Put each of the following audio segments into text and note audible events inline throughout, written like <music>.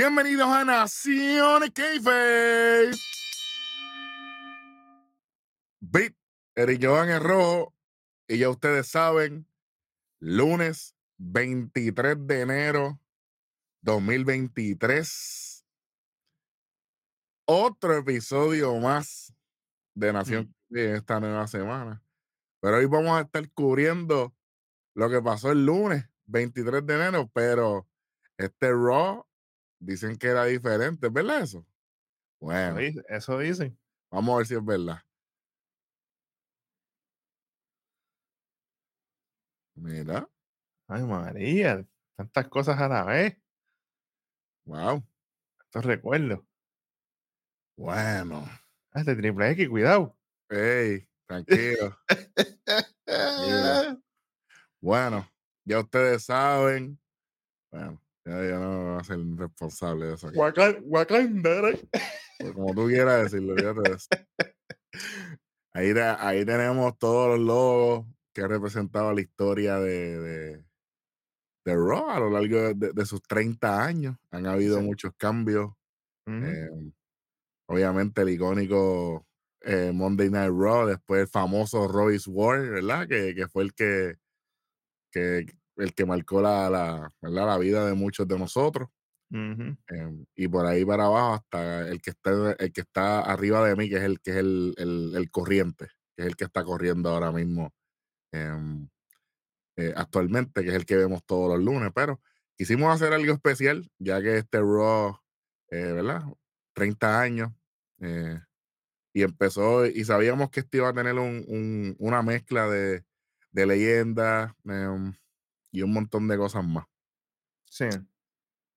Bienvenidos a Nación Keife. Bit, Eric Jovan es rojo. Y ya ustedes saben, lunes 23 de enero 2023. Otro episodio más de Nación en esta nueva semana. Pero hoy vamos a estar cubriendo lo que pasó el lunes 23 de enero, pero este Raw dicen que era diferente, ¿es verdad eso? Bueno, eso dicen. Vamos a ver si es verdad. Mira. Ay, María, tantas cosas a la vez. Wow. Estos recuerdos. Bueno. Este triple X, cuidado. Ey, tranquilo. <laughs> bueno, ya ustedes saben. Bueno, ya, no voy a ser responsable de eso. Como tú quieras decirlo, Ahí, ahí tenemos todos los logos que ha representado la historia de, de, de Raw a lo largo de, sus 30 años. Han habido muchos cambios. Em, obviamente el icónico eh, Monday Night Raw, después el famoso Royce War, ¿verdad? Que, que fue el que, que, el que marcó la, la, la vida de muchos de nosotros. Em, y por ahí para abajo hasta el que está el que está arriba de mí, que es el que es el, el, el corriente, que es el que está corriendo ahora mismo em, eh, actualmente, que es el que vemos todos los lunes. Pero quisimos hacer algo especial, ya que este Raw, eh, ¿verdad? 30 años. Eh, y empezó, y sabíamos que este iba a tener un, una mezcla de, de leyendas em, y un montón de cosas más. Sí.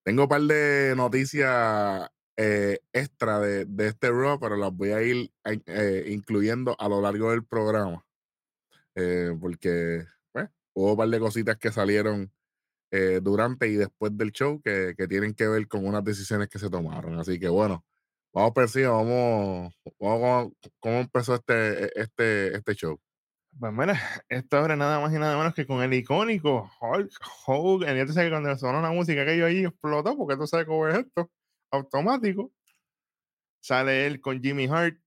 Tengo un par de noticias extra de, de, este Raw, pero las voy a ir incluyendo a lo largo del programa. porque hubo un par de cositas que salieron eh, durante y después del show que, que, tienen que ver con unas decisiones que se tomaron. Así que bueno, vamos encima, vamos, vamos cómo empezó este, e, este, este show. Pues mira, esto abre nada más y nada menos que con el icónico Hulk Hogan. Y tú sabes que cuando sonó una música que yo ahí explotó, porque tú sabes cómo es esto, automático. Sale él con Jimmy Hart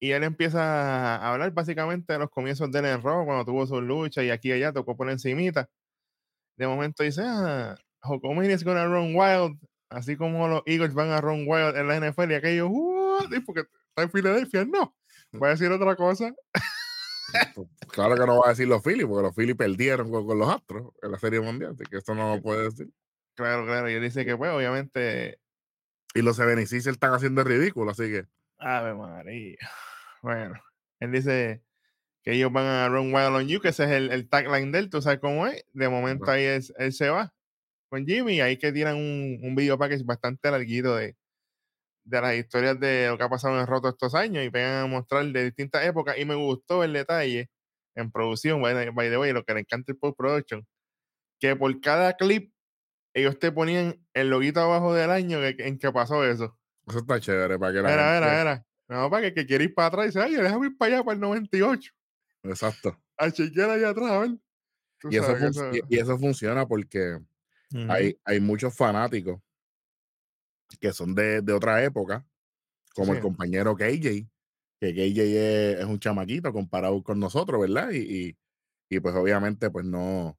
y él empieza a hablar básicamente de los comienzos del error, cuando tuvo su lucha y aquí y allá tocó por encimita. De momento dice, ah, Hokomini is gonna run wild, así como los Eagles van a run wild en la NFL y aquello, what? porque está en Filadelfia, no. Mm. Voy a decir otra cosa. Claro que no va a decir los Phillies, porque los Phillies perdieron con, los Astros en la Serie Mundial, así que esto no lo puede decir. Claro, claro, y él dice que pues obviamente... Y los 76 están haciendo ridículo, así que... Ave María. <sighs> Bueno, él dice que ellos van a Run Wild on You, que ese es el, el tagline de él, tú sabes cómo es. De momento ahí es, él se va con Jimmy, y ahí que tiran un, un video package bastante larguito de, de las historias de lo que ha pasado en Roto estos años y vengan a mostrar de distintas épocas. Y me gustó el detalle en producción, by, by the way, lo que le encanta el post-production, que por cada clip ellos te ponían el loguito abajo del año en que pasó eso. Eso está chévere para que la era, era, era. No, para que, que quiere ir para atrás y dice, ay, déjame ir para allá, para el 98. Exacto. <laughs> A chequear allá atrás, a ver. Y eso, y eso, funciona porque hay, hay muchos fanáticos que son de, de otra época, como el compañero KJ, que KJ es, es, un chamaquito comparado con nosotros, ¿verdad? Y, y, y pues obviamente, pues no,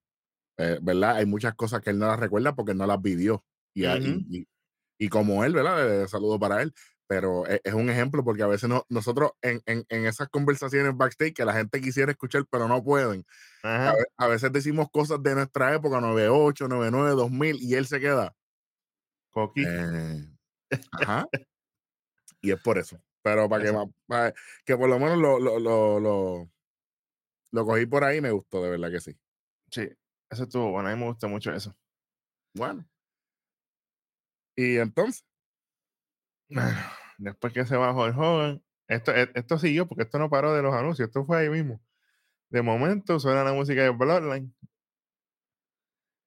eh, ¿verdad? Hay muchas cosas que él no las recuerda porque no las vivió. Y, y, y, como él, ¿verdad? Saludo para él pero e, es, un ejemplo porque a veces no, nosotros en, en, en, esas conversaciones backstage que la gente quisiera escuchar pero no pueden, a, veces decimos cosas de nuestra época, 98, 99, 2000 y él se queda. Coqui. Eh, <laughs> ajá. y es por eso. Pero para que, para, que por lo menos lo, lo, lo, lo, lo cogí por ahí me gustó, de verdad que sí. Sí, eso estuvo bueno, a mí me gusta mucho eso. Bueno. Y entonces, después que se bajó el joven, esto, e, esto siguió porque esto no paró de los anuncios, esto fue ahí mismo. De momento suena la música de Bloodline.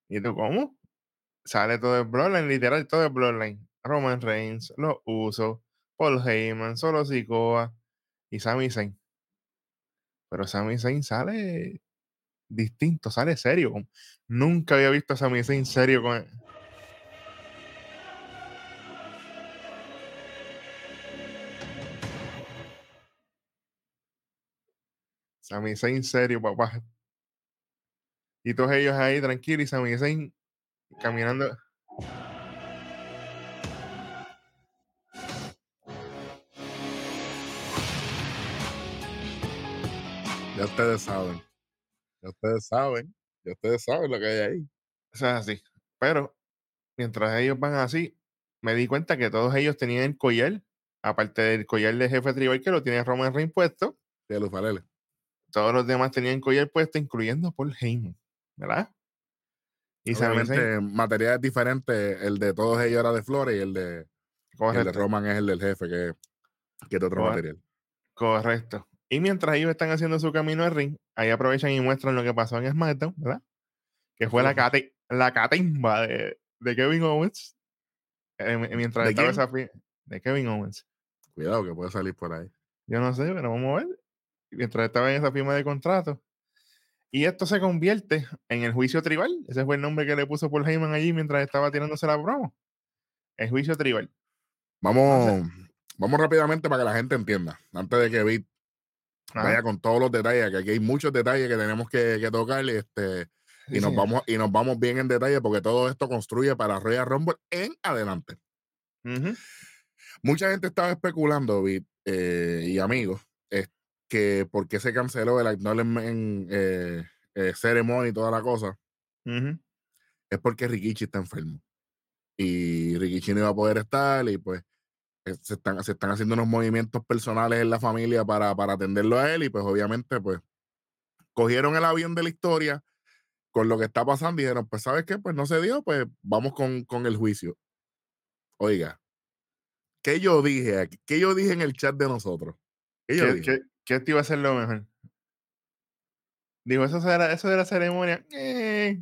¿Y tú cómo? sale todo el Bloodline, literal, todo el Bloodline. Roman Reigns, los Usos, Paul Heyman, Solo Sikoa y Sami Zayn. Pero Sami Zayn sale distinto, sale serio. Nunca había visto a Sami Zayn serio con él. Sami Zayn serio, papá. Y todos ellos ahí tranquilos y Sami Zayn caminando. Ya ustedes saben. Ya ustedes saben. Ya ustedes saben lo que hay ahí. O sea, así. Pero mientras ellos van así, me di cuenta que todos ellos tenían el collar, aparte del collar de jefe tribal que lo tiene Roman Reigns puesto. De los. Todos los demás tenían collar puesto, incluyendo Paul Heyman, ¿verdad? Y Obviamente, materiales diferentes. El de todos ellos era de flores y el de, el de Roman es el del jefe, que, que es otro material. Correcto. Y mientras ellos están haciendo su camino al ring, ahí aprovechan y muestran lo que pasó en SmackDown, ¿verdad? Que fue la, cate, la catimba de, de Kevin Owens. Eh, mientras ¿De estaba esa de Kevin Owens. Cuidado que puede salir por ahí. Yo no sé, pero vamos a ver. Mientras estaba en esa firma de contrato. Y esto se convierte en el juicio tribal. Ese fue el nombre que le puso Paul Heyman allí mientras estaba tirándose la promo. El juicio tribal. Vamos, vamos rápidamente para que la gente entienda. Antes de que Vic vaya con todos los detalles, que aquí hay muchos detalles que tenemos que, que tocar este, y, nos vamos, y nos vamos bien en detalle porque todo esto construye para Royal Rumble en adelante. Mucha gente estaba especulando, eh, y amigos, que por qué se canceló el Acknowledgement eh, eh, Ceremony y toda la cosa. Es porque Rikichi está enfermo. Y Rikichi no iba a poder estar y pues eh, se están, se están haciendo unos movimientos personales en la familia para, para atenderlo a él y pues obviamente pues cogieron el avión de la historia con lo que está pasando y dijeron, pues sabes qué, pues no se dio, pues vamos con, con el juicio. Oiga, ¿qué yo dije aquí? ¿Qué yo dije en el chat de nosotros? ¿Qué, yo dije? ¿Qué, iba a ser lo mejor? Digo, eso, será, eso de la ceremonia. Eh,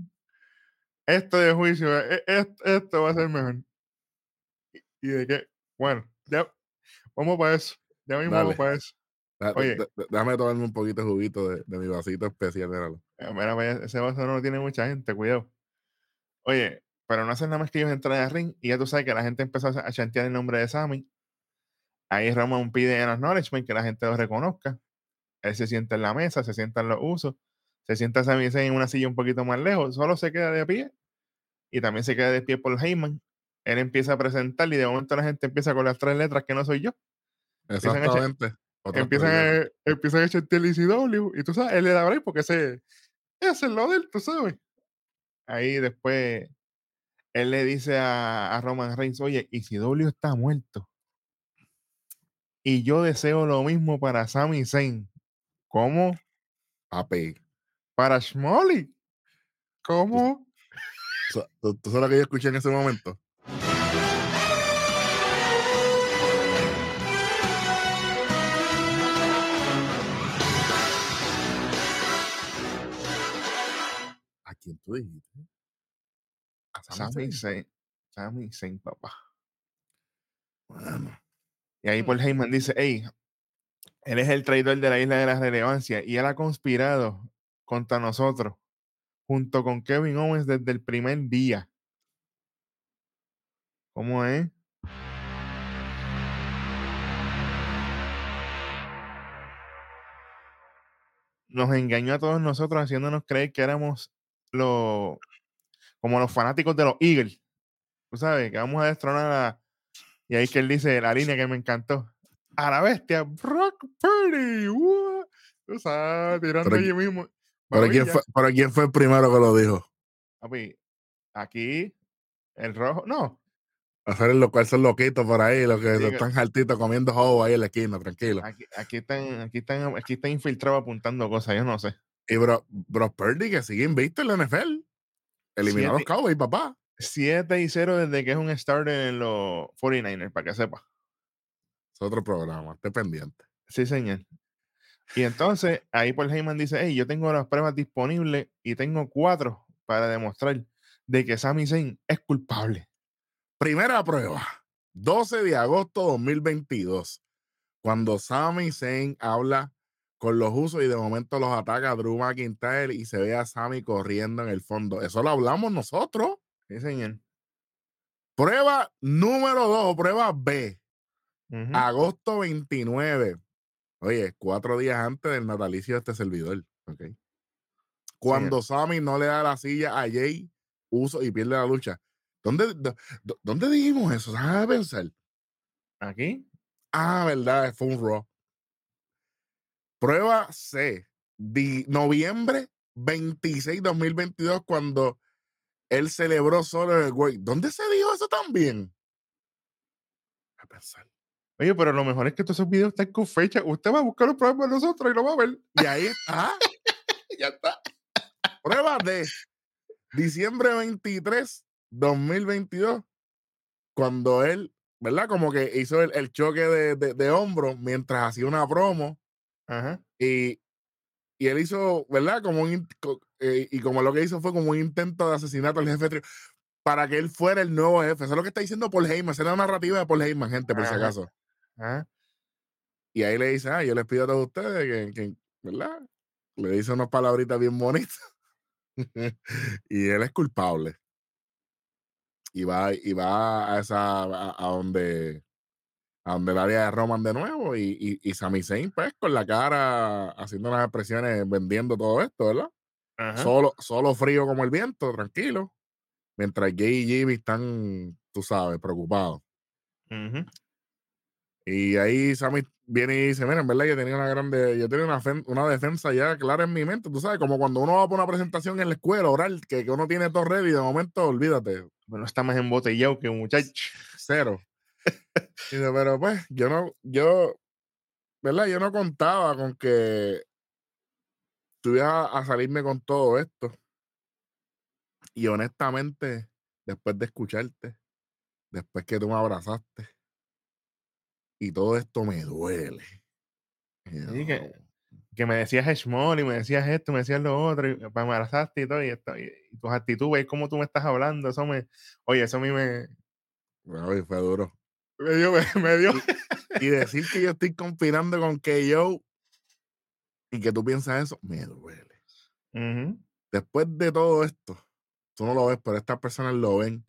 esto de juicio, eh, esto, va a ser mejor. ¿Y de qué? Bueno, ya vamos para eso. Ya mismo vamos para eso. Oye, déjame tomarme un poquito de juguito de, mi vasito especial. Míralo. Eh, mira, ese vaso no lo tiene mucha gente, cuidado. Oye, pero no hacen nada más que ellos entrar al ring y ya tú sabes que la gente empezó a chantear el nombre de Sammy. Ahí Roman pide en acknowledgement que la gente lo reconozca. Él se sienta en la mesa, se sienta en los usos, se sienta Sammy en una silla un poquito más lejos, solo se queda de pie y también se queda de pie por Heyman él empieza a presentar y de momento la gente empieza con las tres letras que no soy yo. Exactamente. Empiezan a, empiezan a, echar el ICW y tú sabes, él le da break porque ese, es el lo de él, tú sabes. Ahí después él le dice a, a Roman Reigns, oye, ICW está muerto. Y yo deseo lo mismo para Sami Zayn. ¿Cómo? Papi. Para Schmolly. ¿Cómo? ¿Tú, tú sabes lo que yo escuché en ese momento? quién tú dijiste? A Sami Zayn. Sami Zayn, papá. Bueno. Y ahí Paul Heyman dice, hey, él es el traidor de la isla de la relevancia y él ha conspirado contra nosotros junto con Kevin Owens desde el primer día. ¿Cómo es? Nos engañó a todos nosotros haciéndonos creer que éramos los, como los fanáticos de los Eagles. Tú sabes, que vamos a destronar a. Y ahí que él dice la línea que me encantó. A la bestia, Brock Purdy. Tú sabes, tirando allí mismo. ¿Para quién, fue, ¿Para quién fue el primero que lo dijo? aquí, el rojo, no. Hacer lo cual son loquitos por ahí, los que están jaltitos comiendo juego ahí en la esquina, tranquilo. Aquí, aquí, están, aquí, están, aquí están infiltrados apuntando cosas, yo no sé. Y Brock, Purdy que sigue invicto en la NFL. Eliminó a los Cowboys, papá. 7 y 0 desde que es un starter en los 49ers, para que sepa. Es otro programa, esté pendiente. Sí, señor. Y entonces, ahí Paul Heyman dice, hey, yo tengo las pruebas disponibles y tengo cuatro para demostrar de que Sami Zayn es culpable. Primera prueba, 12 de agosto 2022, cuando Sami Zayn habla con los usos y de momento los ataca a Drew McIntyre y se ve a Sammy corriendo en el fondo. Eso lo hablamos nosotros. Sí, señor. Prueba número dos, prueba B. Agosto 29. Oye, cuatro días antes del natalicio de este servidor, ¿ok? Cuando Sammy no le da la silla a Jay Uso y pierde la lucha. ¿Dónde, ¿dónde dijimos eso? ¿Sabes pensar? ¿Aquí? Ah, verdad, fue un Raw. Prueba C. noviembre 26, 2022, cuando él celebró solo el güey. ¿Dónde se dijo eso también? A pensar. Oye, pero lo mejor es que todos esos videos están con fecha. Usted va a buscar los programas de nosotros y lo va a ver. Y ahí está. <laughs> ya está. Prueba de diciembre 23, 2022, cuando él, ¿verdad? Como que hizo el, choque de, de, hombro mientras hacía una promo. Ajá. Y, y él hizo, ¿verdad? Como un, eh, y como lo que hizo fue como un intento de asesinato al jefe para que él fuera el nuevo jefe. Eso es lo que está diciendo Paul Heyman. Esa es la narrativa de Paul Heyman, gente, por si acaso. Y ahí le dice, ah, yo les pido a todos ustedes que, ¿verdad? Le dice unas palabritas bien bonitas. <laughs> y él es culpable. Y va, y va a esa, a, donde, a donde el área de Roman de nuevo y, y, y Sami Zayn, pues, con la cara haciendo unas expresiones vendiendo todo esto, ¿verdad? Solo, solo frío como el viento, tranquilo. Mientras Jay y Jimmy están, tú sabes, preocupados. Y ahí Sammy viene y dice, mira, en verdad yo tenía una grande, yo tenía una, una defensa ya clara en mi mente, tú sabes, como cuando uno va por una presentación en la escuela oral, que, que uno tiene todo ready de momento, olvídate. Bueno, está más embotellado que un muchacho. Cero. <laughs> dice, pero pues, yo no, yo, ¿verdad? Yo no contaba con que tuviera a salirme con todo esto. Y honestamente, después de escucharte, después que tú me abrazaste, y todo esto me duele. que, me decías small y me decías esto, me decías lo otro, y me abrazaste y todo, y, esto, y, tus actitudes, cómo tú me estás hablando, eso me, oye, eso a mí me... Bueno, fue duro. Me dio, me, dio. Y, <laughs> decir que yo estoy conspirando con yo y que tú piensas eso, me duele. Después de todo esto, tú no lo ves, pero estas personas lo ven.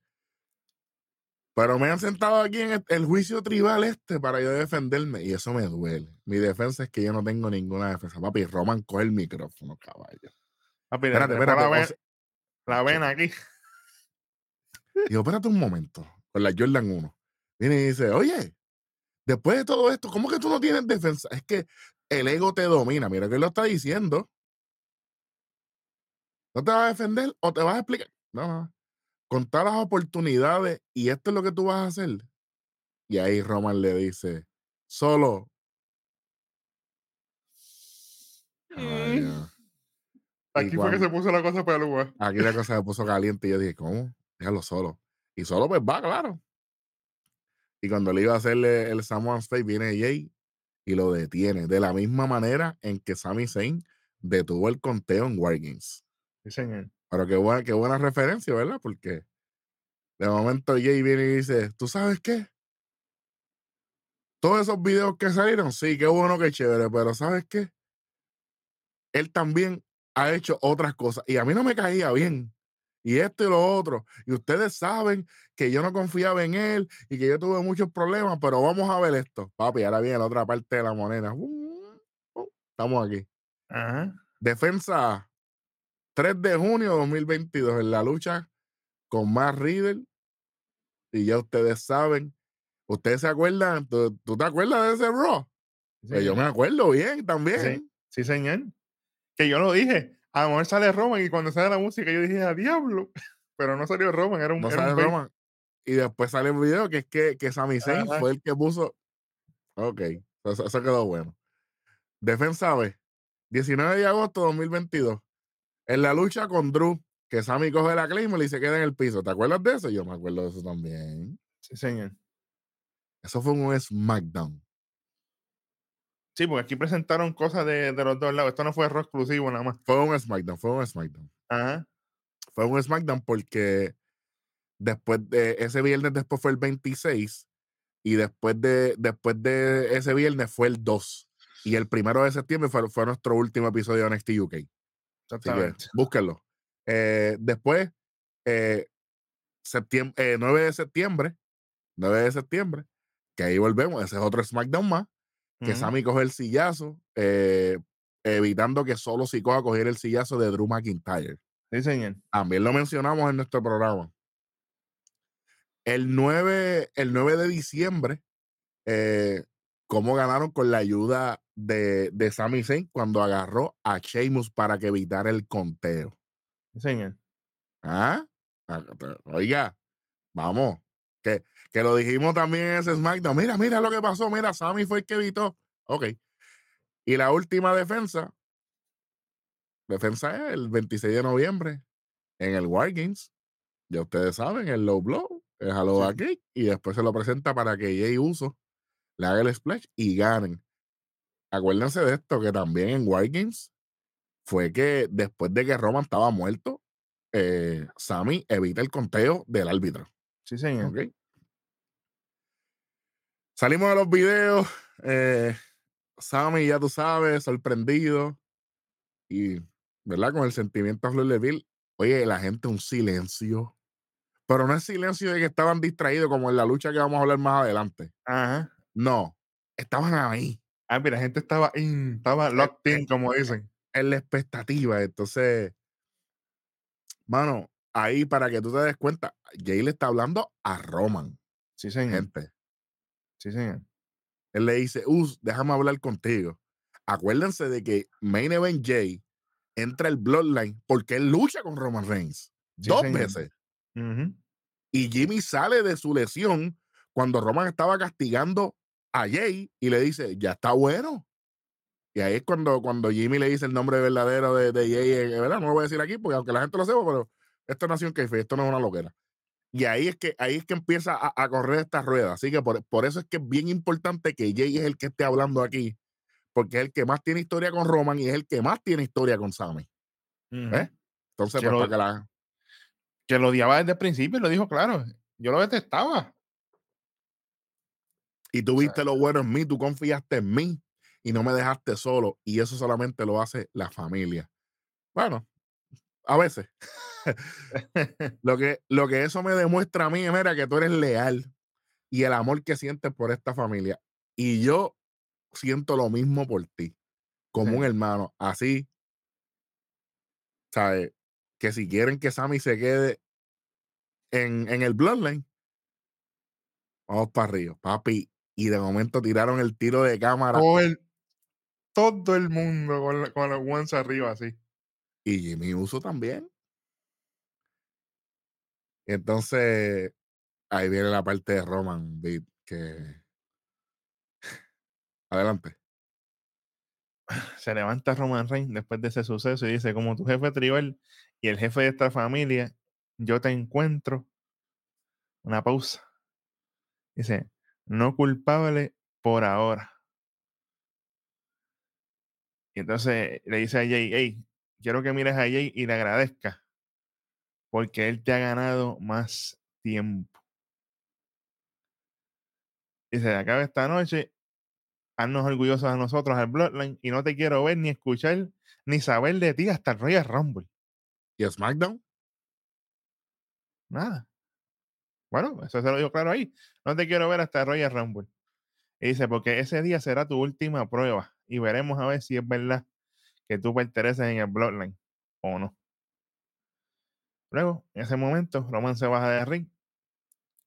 Pero me han sentado aquí en el, juicio tribal este para yo defenderme y eso me duele. Mi defensa es que yo no tengo ninguna defensa. Papi, Roman coge el micrófono, caballo. Papi, espérate, espérate. La, ven, aquí. Digo, espérate un momento. Con la Jordan 1. Viene y dice, oye, después de todo esto, ¿cómo que tú no tienes defensa? Es que el ego te domina. Mira que él lo está diciendo. ¿No te vas a defender o te vas a explicar? No, no con todas las oportunidades y esto es lo que tú vas a hacer. Y ahí Roman le dice, solo. Mm. Aquí fue que se puso la cosa peluda. Aquí la cosa se puso caliente y yo dije, ¿cómo? Déjalo solo. Y solo pues va, claro. Y cuando le iba a hacerle el Samoan Face, viene Jay y lo detiene. De la misma manera en que Sami Zayn detuvo el conteo en Wargames. Sí, señor. Pero qué buena, qué buena referencia, ¿verdad? Porque de momento Jay viene y dice, ¿tú sabes qué? Todos esos videos que salieron, sí, qué bueno, qué chévere, pero ¿sabes qué? Él también ha hecho otras cosas y a mí no me caía bien. Y esto y lo otro. Y ustedes saben que yo no confiaba en él y que yo tuve muchos problemas, pero vamos a ver esto. Papi, ahora viene la otra parte de la moneda. estamos aquí. Defensa 3 de junio de 2022 en la lucha con más Riddle. Y ya ustedes saben, ustedes se acuerdan, ¿tú, te acuerdas de ese Raw? Pues yo me acuerdo bien también. Sí, señor. Que yo lo dije. A lo mejor sale Roman y cuando sale la música yo dije, a diablo. <laughs> Pero no salió Roman, era un. No sale Roman. Y después sale el video que es que, que Sami Zayn fue el que puso. Ok, eso, eso quedó bueno. Defensa B, 19 de agosto de 2022. En la lucha con Drew, que Sammy coge la Claymore y se queda en el piso. ¿Te acuerdas de eso? Yo me acuerdo de eso también. Sí, señor. Eso fue un SmackDown. Sí, porque aquí presentaron cosas de, los dos lados. Esto no fue error exclusivo nada más. Fue un SmackDown, fue un SmackDown. Ajá. Fue un SmackDown porque después de ese viernes después fue el 26 y después de, después de ese viernes fue el 2. Y el primero de septiembre fue, fue nuestro último episodio de NXT UK. Exactamente. búsquenlo. Eh, después, eh, septiembre, 9 eh, de septiembre, 9 de septiembre, que ahí volvemos, ese es otro SmackDown más, que. Sammy coge el sillazo, eh, evitando que solo Sikoa cogiera el sillazo de Drew McIntyre. Sí, señor. También lo mencionamos en nuestro programa. El 9, el 9 de diciembre, eh, cómo ganaron con la ayuda de, de Sami Zayn cuando agarró a Sheamus para que evitara el conteo. Sí, señor. ¿Ah? Ah, Oiga, vamos. Que, que lo dijimos también en ese SmackDown. Mira, mira lo que pasó. Mira, Sammy fue el que evitó. Ok. Y la última defensa. Defensa es el 26 de noviembre en el War Games. Ya ustedes saben, el low blow, el hello Sí. aquí. Y después se lo presenta para que Jay Uso le haga el splash y ganen. Acuérdense de esto, que también en War Games fue que después de que Roman estaba muerto, eh, Sammy evita el conteo del árbitro. Sí, señor. ¿ok? Salimos de los videos. Eh, Sammy, ya tú sabes, sorprendido. Y, ¿verdad? Con el sentimiento a flor de piel. Oye, la gente un silencio. Pero no es silencio de que estaban distraídos como en la lucha que vamos a hablar más adelante. Ajá. No, estaban ahí, Ah, mira, la gente estaba in, estaba locked in, como dicen. en la expectativa. Entonces, mano, ahí para que tú te des cuenta, Jay le está hablando a Roman, Sí, señor. gente. Sí, señor. Él le dice, Us, déjame hablar contigo. Acuérdense de que Main Event Jay entra el Bloodline porque él lucha con Roman Reigns Sí, dos señor. veces. Y Jimmy sale de su lesión cuando Roman estaba castigando a Jay y le dice, ya está bueno. Y ahí es cuando, cuando Jimmy le dice el nombre verdadero de, de Jay, eh, ¿verdad? No lo voy a decir aquí porque aunque la gente lo sepa, pero esto nació en Keife, esto no es una loquera. Y ahí es que, ahí es que empieza a, a correr esta rueda. Así que por, por eso es que es bien importante que Jay es el que esté hablando aquí, porque es el que más tiene historia con Roman y es el que más tiene historia con Sammy. ¿Eh? Entonces, Que pues, lo- para que la, Que lo odiaba desde el principio, lo dijo claro. Yo lo detestaba. y tú O sea, viste lo bueno en mí, tú confiaste en mí y no me dejaste solo. Y eso solamente lo hace la familia. Bueno, a veces. <laughs> lo, que, lo que eso me demuestra a mí es, mira, que tú eres leal y el amor que sientes por esta familia. Y yo siento lo mismo por ti, como un hermano. Así, ¿sabes? Que si quieren que Sammy se quede en, en el Bloodline, vamos para arriba, papi. Y de momento tiraron el tiro de cámara todo, el, todo el mundo con, la- con los ones arriba, así. Y Jimmy Uso también. Entonces, ahí viene la parte de Roman Beat que. Adelante. Se levanta Roman Reigns después de ese suceso y dice, como tu jefe tribal y el jefe de esta familia, yo te encuentro. Una pausa. Dice, no culpable por ahora. Y entonces le dice a Jay, hey, quiero que mires a Jay y le agradezca porque él te ha ganado más tiempo. Dice, acaba esta noche, haznos orgullosos a nosotros, al Bloodline, y no te quiero ver ni escuchar ni saber de ti hasta el Royal Rumble. ¿Y SmackDown? Nada. Bueno, eso se lo digo claro ahí. No te quiero ver hasta el Royal Rumble. Y dice, porque ese día será tu última prueba y veremos a ver si es verdad que tú perteneces en el Bloodline o no. Luego, en ese momento, Roman se baja de ring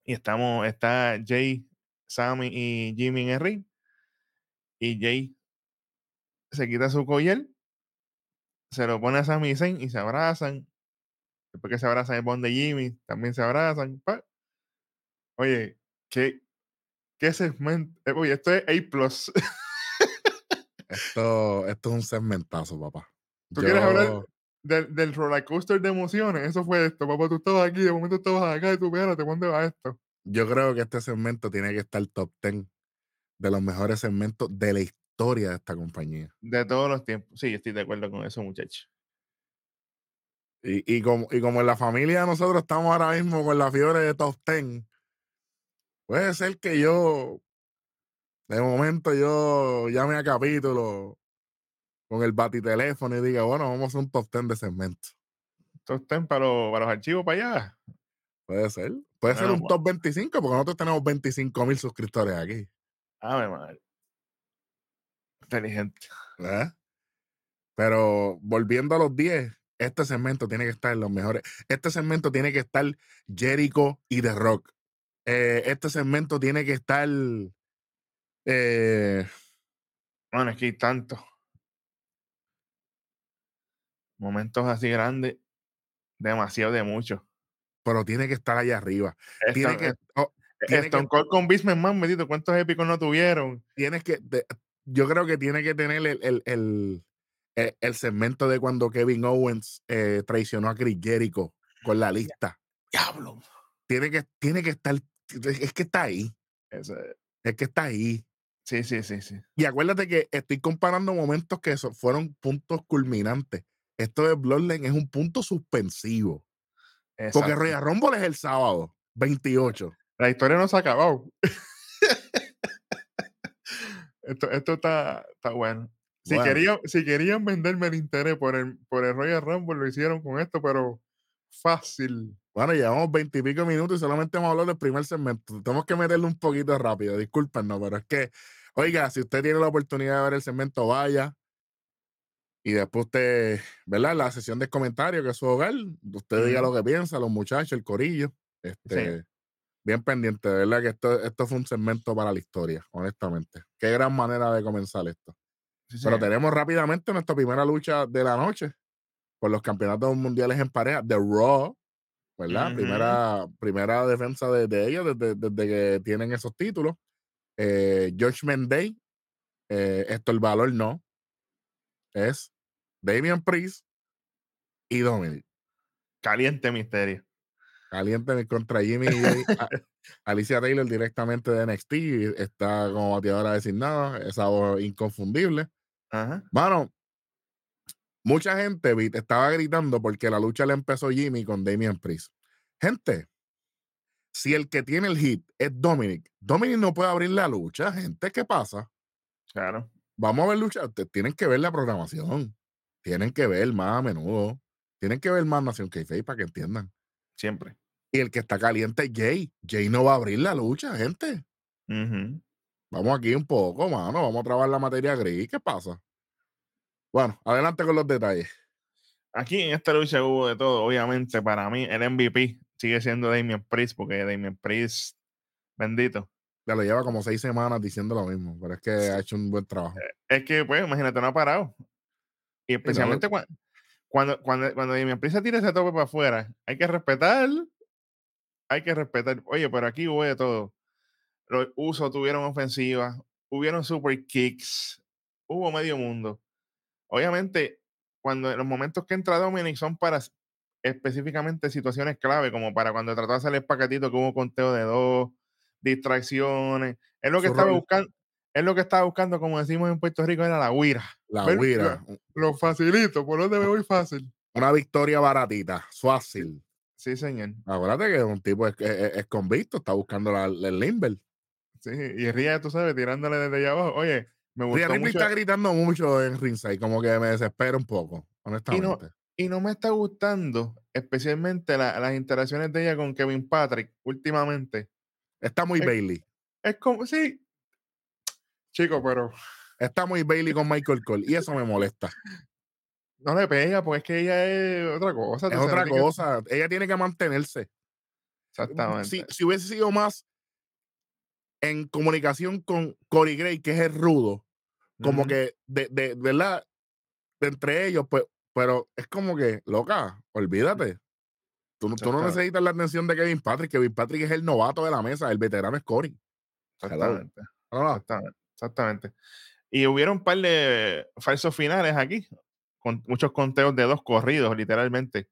y estamos, está Jay, Sammy y Jimmy en el ring. Y Jay se quita su collar, se lo pone a Sami Zayn y se abrazan. Después que se abrazan el bond de Jimmy, también se abrazan. Oye, qué, qué segmento. eh, Oye, esto es A. <laughs> Esto, esto es un segmentazo, papá. ¿Tú quieres hablar Yo- del, del roller coaster de emociones? Eso fue esto, papá. Tú estabas aquí, de momento estabas acá y tú, espérate, ¿dónde va esto? Yo creo que este segmento tiene que estar top 10 de los mejores segmentos de la historia de esta compañía. De todos los tiempos. Sí, estoy de acuerdo con eso, muchacho. Y, y, como, y como en la familia nosotros estamos ahora mismo con la fiebre de top 10, puede ser que yo, de momento, yo llame a capítulo con el batiteléfono y diga, bueno, vamos a hacer un top 10 de segmento. Esto está para, los- para los archivos para allá. Puede ser. Puede ser un pues. top 25, porque nosotros tenemos 25 mil suscriptores aquí. Ave madre. Inteligente. ¿eh? Pero volviendo a los 10, este segmento tiene que estar en los mejores. Este segmento tiene que estar Jericho y The Rock. Eh, este segmento tiene que estar. Eh, bueno, es que hay tantos momentos así grandes, demasiado de mucho. Pero tiene que estar allá arriba. tiene que, oh, tiene Stone Cold con Bismarck ¿cuántos épicos no tuvieron? Tienes que, yo creo que tiene que tener el, el, el, e, el segmento de cuando Kevin Owens eh, traicionó a Chris Jericho con la lista. Diablo. Tiene que, tiene que estar, es que está ahí. Es que está ahí. Sí, sí, sí, sí. Y acuérdate que estoy comparando momentos que fueron puntos culminantes. Esto de Bloodline es un punto suspensivo. Porque Royal Rumble es el sábado, 28. La historia no se ha acabado. <laughs> esto, esto está, está bueno. Si, querían, si querían venderme el interés por el, por el Royal Rumble, lo hicieron con esto, pero fácil. Bueno, llevamos veintipico minutos y solamente hemos hablado del primer segmento. Tenemos que meterlo un poquito rápido, discúlpenos, pero es que, oiga, si usted tiene la oportunidad de ver el segmento, vaya. Y después usted, ¿verdad? La sesión de comentarios, que es su hogar, usted diga lo que piensa, los muchachos, el corillo. Este, Bien pendiente, ¿verdad? Que esto, esto fue un segmento para la historia, honestamente. Qué gran manera de comenzar esto. Pero tenemos rápidamente nuestra primera lucha de la noche por los campeonatos mundiales en pareja de Raw, ¿verdad? primera, primera defensa de, ellos desde, que tienen esos títulos. Eh, Judgment Day, eh, esto el valor no, es Damian Priest y Dominic. Caliente misterio. Caliente contra Jimmy <laughs> y Alicia Taylor directamente de NXT. Está como bateadora designada, esa voz inconfundible. Ajá. Mano, mucha gente estaba gritando porque la lucha le empezó Jimmy con Damian Priest. Gente, si el que tiene el hit es Dominic, Dominic no puede abrir la lucha, gente, ¿qué pasa? Claro. Vamos a ver lucha. Tienen que ver la programación. Tienen que ver más a menudo. Tienen que ver más Nación k para que entiendan. Siempre. Y el que está caliente es Jay. Jay no va a abrir la lucha, gente. Vamos aquí un poco, mano. Vamos a trabajar la materia gris. ¿Qué pasa? Bueno, adelante con los detalles. Aquí en esta lucha hubo de todo. Obviamente, para mí, el MVP sigue siendo Damien Priest, porque Damien Priest, bendito. Ya lo lleva como seis semanas diciendo lo mismo, pero es que ha hecho un buen trabajo. Eh, es que, pues, imagínate, no ha parado. Y especialmente cuando, cuando, cuando, cuando Damien Priest se tira ese tope para afuera, hay que respetar. Hay que respetar. Oye, pero aquí hubo de todo los usos tuvieron ofensivas, hubieron super kicks, hubo medio mundo. Obviamente, cuando en los momentos que entra Dominic son para específicamente situaciones clave, como para cuando trató de hacer el paquetito que hubo conteo de dos, distracciones. Es lo que estaba buscando, es lo que estaba buscando, como decimos en Puerto Rico, era la huira. La huira. Lo, facilito, por donde me voy fácil. Una victoria baratita, fácil. Sí, señor. Acuérdate que un tipo es, es, convicto, está buscando la, el Limber. Sí, y Ría, tú sabes, tirándole desde allá abajo. Oye, me gustó Ría está gritando mucho en ringside, como que me desespera un poco, honestamente. Y no, me está gustando, especialmente las interacciones de ella con Kevin Patrick últimamente. Está muy Bailey. Es como, sí. Chico, pero. Está muy Bailey con Michael Cole y eso me molesta. No le pega, porque es que ella es otra cosa. Es otra cosa. Ella tiene que mantenerse. Exactamente. Si, si hubiese sido más en comunicación con Cory Gray, que es el rudo, como que de, de, ¿verdad? De entre ellos, pues, pero es como que, loca, olvídate. Tú, no necesitas la atención de Kevin Patrick. Kevin Patrick es el novato de la mesa, el veterano es Cory. Exactamente. Exactamente. Y hubieron un par de falsos finales aquí, con muchos conteos de dos corridos, literalmente.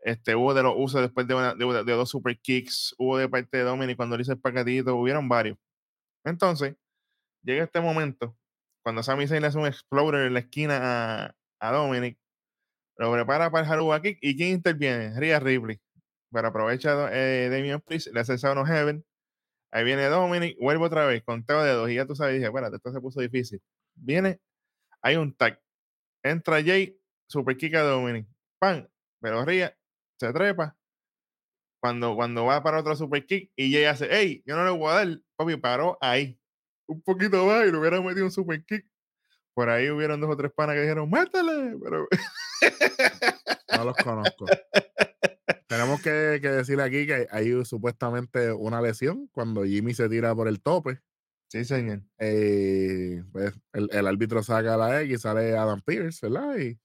Este, hubo de los usos después de, de, dos super kicks, hubo de parte de Dominic cuando le hizo el paquetito, hubieron varios. Entonces, llega este momento, cuando Sami Zayn le hace un exploder en la esquina a, a Dominic, lo prepara para el Haruba Kick, ¿y quién interviene? Rhea Ripley. Pero aprovecha eh, Damian Priest, le hace Sound of Heaven, ahí viene Dominic, vuelve otra vez, conteo de dos, y ya tú sabes, dije, espérate, esto se puso difícil. Viene, hay un tag, entra Jay, super kick a Dominic, pan, pero Rhea se trepa. Cuando, cuando va para otro super kick y ella hace, hey, yo no le voy a dar, papi, paró ahí. Un poquito más y le hubiera metido un super kick. Por ahí hubieron dos o tres panas que dijeron, ¡métele! Pero No los conozco. Tenemos que, que decir aquí que hay supuestamente una lesión cuando Jimmy se tira por el tope. sí, señor. eh, pues, el, el árbitro saca la X, sale Adam Pierce, ¿verdad? Y,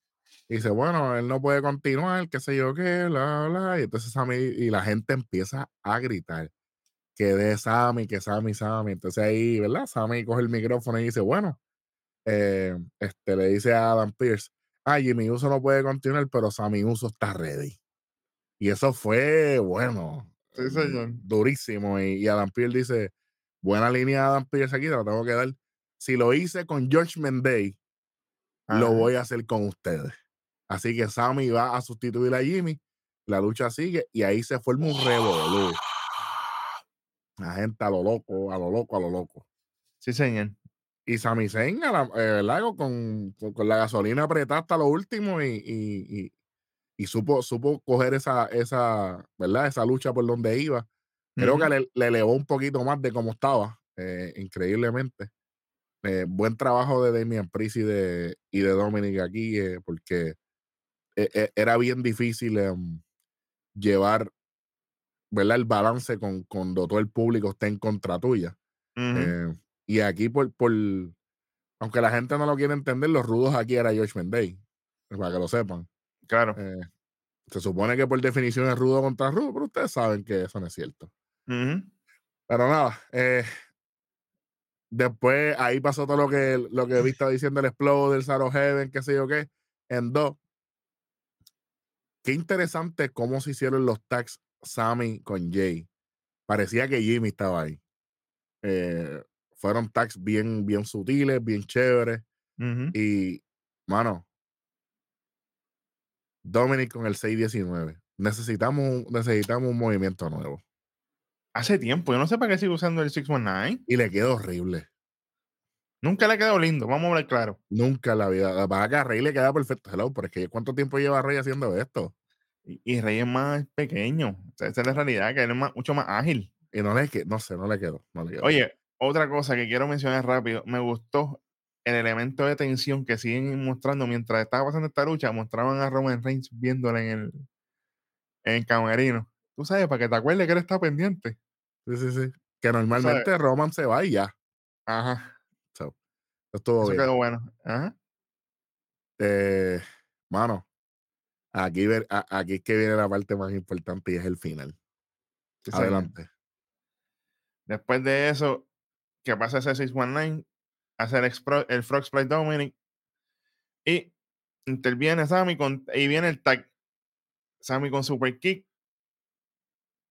y dice, bueno, él no puede continuar, qué sé yo qué, bla, bla. Y entonces Sammy, y la gente empieza a gritar que de Sammy, que Sammy, Sammy. Entonces ahí, ¿verdad? Sammy coge el micrófono y dice, bueno, eh, este, le dice a Adam Pierce, ah, Jimmy Uso no puede continuar, pero Sammy Uso está ready. Y eso fue, bueno, Sí, señor. durísimo. Y, y Adam Pierce dice, buena línea Adam Pierce aquí, te la tengo que dar. Si lo hice con George Mendey, lo voy a hacer con ustedes. Así que Sammy va a sustituir a Jimmy, la lucha sigue y ahí se forma un revolú. La gente a lo loco, a lo loco, a lo loco. Sí, señor. Y Sami Zayn, eh, ¿verdad? Con, con, con la gasolina apretada hasta lo último y, y, y- y supo, supo coger esa, esa, ¿verdad? Esa lucha por donde iba. Creo que le, le elevó un poquito más de cómo estaba, eh, increíblemente. Eh, buen trabajo de Damian Priest y de, y de Dominic aquí, eh, porque era bien difícil em, llevar, ¿verdad? El balance con, cuando todo el público está en contra tuya. Eh, y aquí, por, por, aunque la gente no lo quiere entender, los rudos aquí era George Mendey, para que lo sepan. claro. Eh, se supone que por definición es rudo contra rudo, pero ustedes saben que eso no es cierto. Pero nada, eh, después ahí pasó todo lo que, lo que estaba diciendo el Explode, del Saro Heaven, qué sé yo qué, en dos. Qué interesante cómo se hicieron los tags Sammy con Jay. Parecía que Jimmy estaba ahí. Eh, fueron tags bien, bien sutiles, bien chéveres. Y, mano, Dominic con el 619. Necesitamos, necesitamos un movimiento nuevo. Hace tiempo, yo no sé para qué sigue usando el 619. Y le quedó horrible. Nunca le ha quedado lindo, vamos a hablar claro. Nunca en la vida. Verdad que a Rey le queda perfecto. Hello, pero es que ¿cuánto tiempo lleva Rey haciendo esto? Y, y Rey es más pequeño. O sea, esa es la realidad, que él es más- mucho más ágil. Y no le quedó, no sé, no le quedó. No le quedó. Oye, otra cosa que quiero mencionar rápido, me gustó el elemento de tensión que siguen mostrando mientras estaba pasando esta lucha, mostraban a Roman Reigns viéndola en el, en el camerino. Tú sabes, para que te acuerdes que él está pendiente. Sí, sí, sí. Que normalmente Roman se va y ya. Ajá. So, estuvo Eso bien. quedó bueno. Ajá. Eh, mano, aquí, ver- aquí es que viene la parte más importante y es el final. Sí, señor. Adelante. Después de eso, que pasa ese 619, hace el, expro- el Frog Splash Dominic y interviene Sammy con, y viene el tag. Sammy con Super Kick,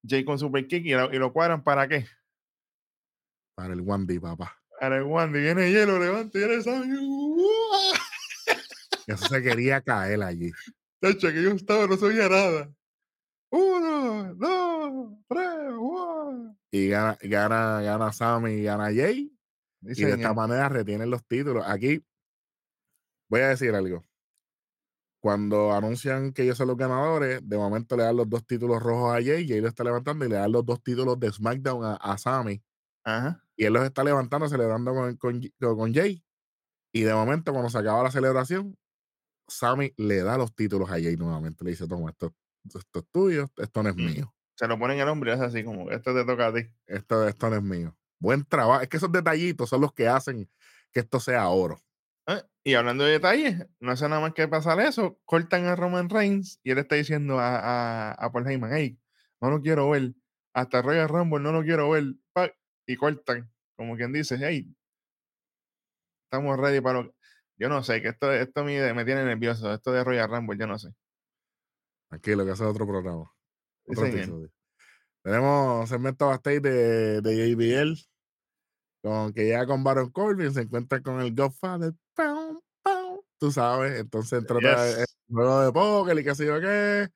Jay con Super Kick y lo, y lo cuadran para qué? Para el Wandy, papá. Para el Wandy, viene hielo, levanta y viene Sammy. ¡Uah! Eso se quería caer allí. <laughs> Tacho, que yo estaba, no sabía nada. Uno, dos, tres, ¡guau! Y gana, gana, gana Sammy y gana Jay. Y de esta manera retienen los títulos. Aquí voy a decir algo. Cuando anuncian que ellos son los ganadores, de momento le dan los dos títulos rojos a Jay, Jay lo está levantando y le dan los dos títulos de SmackDown a, a Sammy. Ajá. Y él los está levantando, celebrando con, con- con Jay. Y de momento, cuando se acaba la celebración, Sammy le da los títulos a Jay nuevamente. Le dice, toma, esto, esto es tuyo, esto no es Mm. mío. Se lo ponen al hombre y es así como, esto te toca a ti. Esto, esto no es mío. Buen trabajo. Es que esos detallitos son los que hacen que esto sea oro. Ah, Y hablando de detalles, no hace nada más que pasar eso, cortan a Roman Reigns y él está diciendo a, a, a Paul Heyman, hey, no lo quiero ver, hasta Royal Rumble no lo quiero ver, y cortan, como quien dice, hey, estamos ready para lo Yo no sé, que esto, esto me, me tiene nervioso, esto de Royal Rumble, yo no sé. Tranquilo, que ese es otro programa. Otro episodio. Tenemos segmento backstage de, de JBL. Con que llega con Baron Corbin, se encuentra con el Godfather. pam, Tú sabes. Entonces trata Yes. el juego de póker y qué sé yo qué.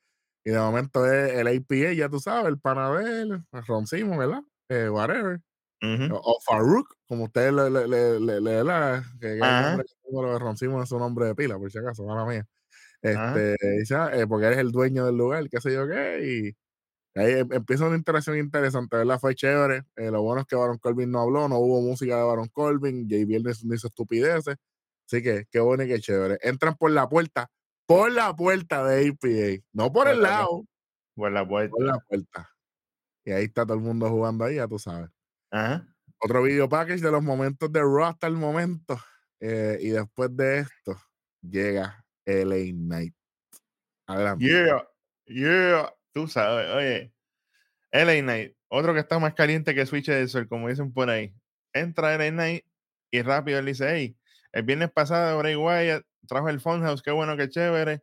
Y de momento es el APA, ya tú sabes, el Panabel, el Ron Simon, ¿verdad? Eh, whatever. O, o Farouk, como ustedes le, le, le, le, le- la- que el nombre de Ron Simon es su nombre de pila, por si acaso, mala mía. Este, dice, ah, eh, porque eres el dueño del lugar, qué sé yo qué, y ahí em- empieza una interacción interesante, ¿verdad? Fue chévere. Eh, lo bueno es que Baron Corbin no habló, no hubo música de Baron Corbin, no hizo, no hizo estupideces, Así que qué bueno y qué chévere. Entran por la puerta, por la puerta de APA, no por, el lado. Por la puerta. Por la puerta. Y ahí está todo el mundo jugando ahí, ya tú sabes. Ajá. Otro video package de los momentos de Raw hasta el momento. Eh, y después de esto, llega LA Knight. Adelante. Yeah, yeah. Tú sabes, oye. LA Knight, otro que está más caliente que Switch del Sol, como dicen por ahí. Entra LA Knight y rápido él dice, hey, el viernes pasado Bray Wyatt trajo el Funhouse, qué bueno, qué chévere.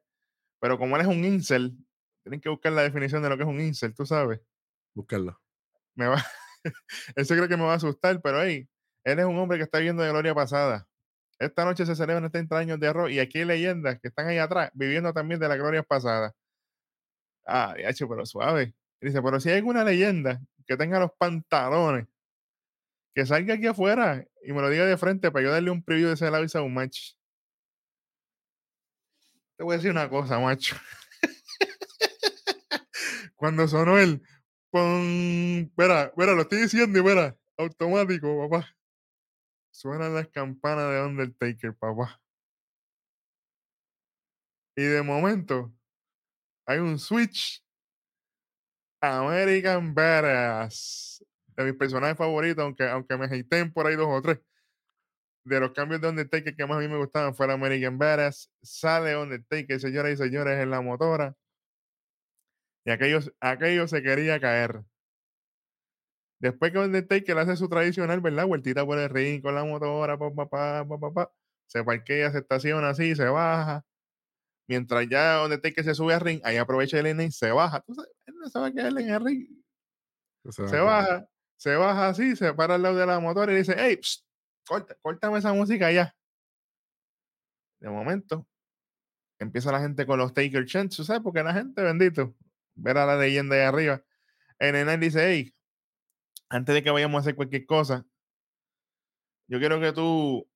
Pero como él es un incel, tienen que buscar la definición de lo que es un incel, tú sabes. Buscarlo. Me va, <laughs> eso creo que me va a asustar, pero hey, él es un hombre que está viviendo de gloria pasada. Esta noche se celebran 30 años de arroz y aquí hay leyendas que están ahí atrás viviendo también de la gloria pasada. Ah, hecho, pero suave. dice, pero si hay alguna leyenda que tenga los pantalones, que salga aquí afuera y me lo diga de frente para yo darle un preview de ese lado y un match. Te voy a decir una cosa, macho. <laughs> Cuando sonó el pon, espera, espera, lo estoy diciendo, espera, automático, papá. Suenan las campanas de Undertaker, papá. Y de momento hay un switch American Badass. De mis personajes favoritos, aunque, aunque me hateen por ahí dos o tres. De los cambios de Undertaker que más a mí me gustaban fue American Badass. Sale Undertaker, señoras y señores, en la motora. Y aquello, aquello se quería caer. Después que Undertaker hace su tradicional, ¿verdad? Vueltita por el ring con la motora, pa, pa, pa, pa, se parquea, se estaciona así, se baja. Mientras ya Undertaker se sube al ring, ahí aprovecha el y se baja. ¿Tú sabes? Él no se va a quedar en el ring. Se, baja, se baja así, se para al lado de la motora y dice, hey, corta, córtame esa música ya. De momento, empieza la gente con los Taker Chants, ¿sabes? Porque la gente, bendito, ver a la leyenda ahí arriba. En el dice, hey, antes de que vayamos a hacer cualquier cosa, yo quiero que tú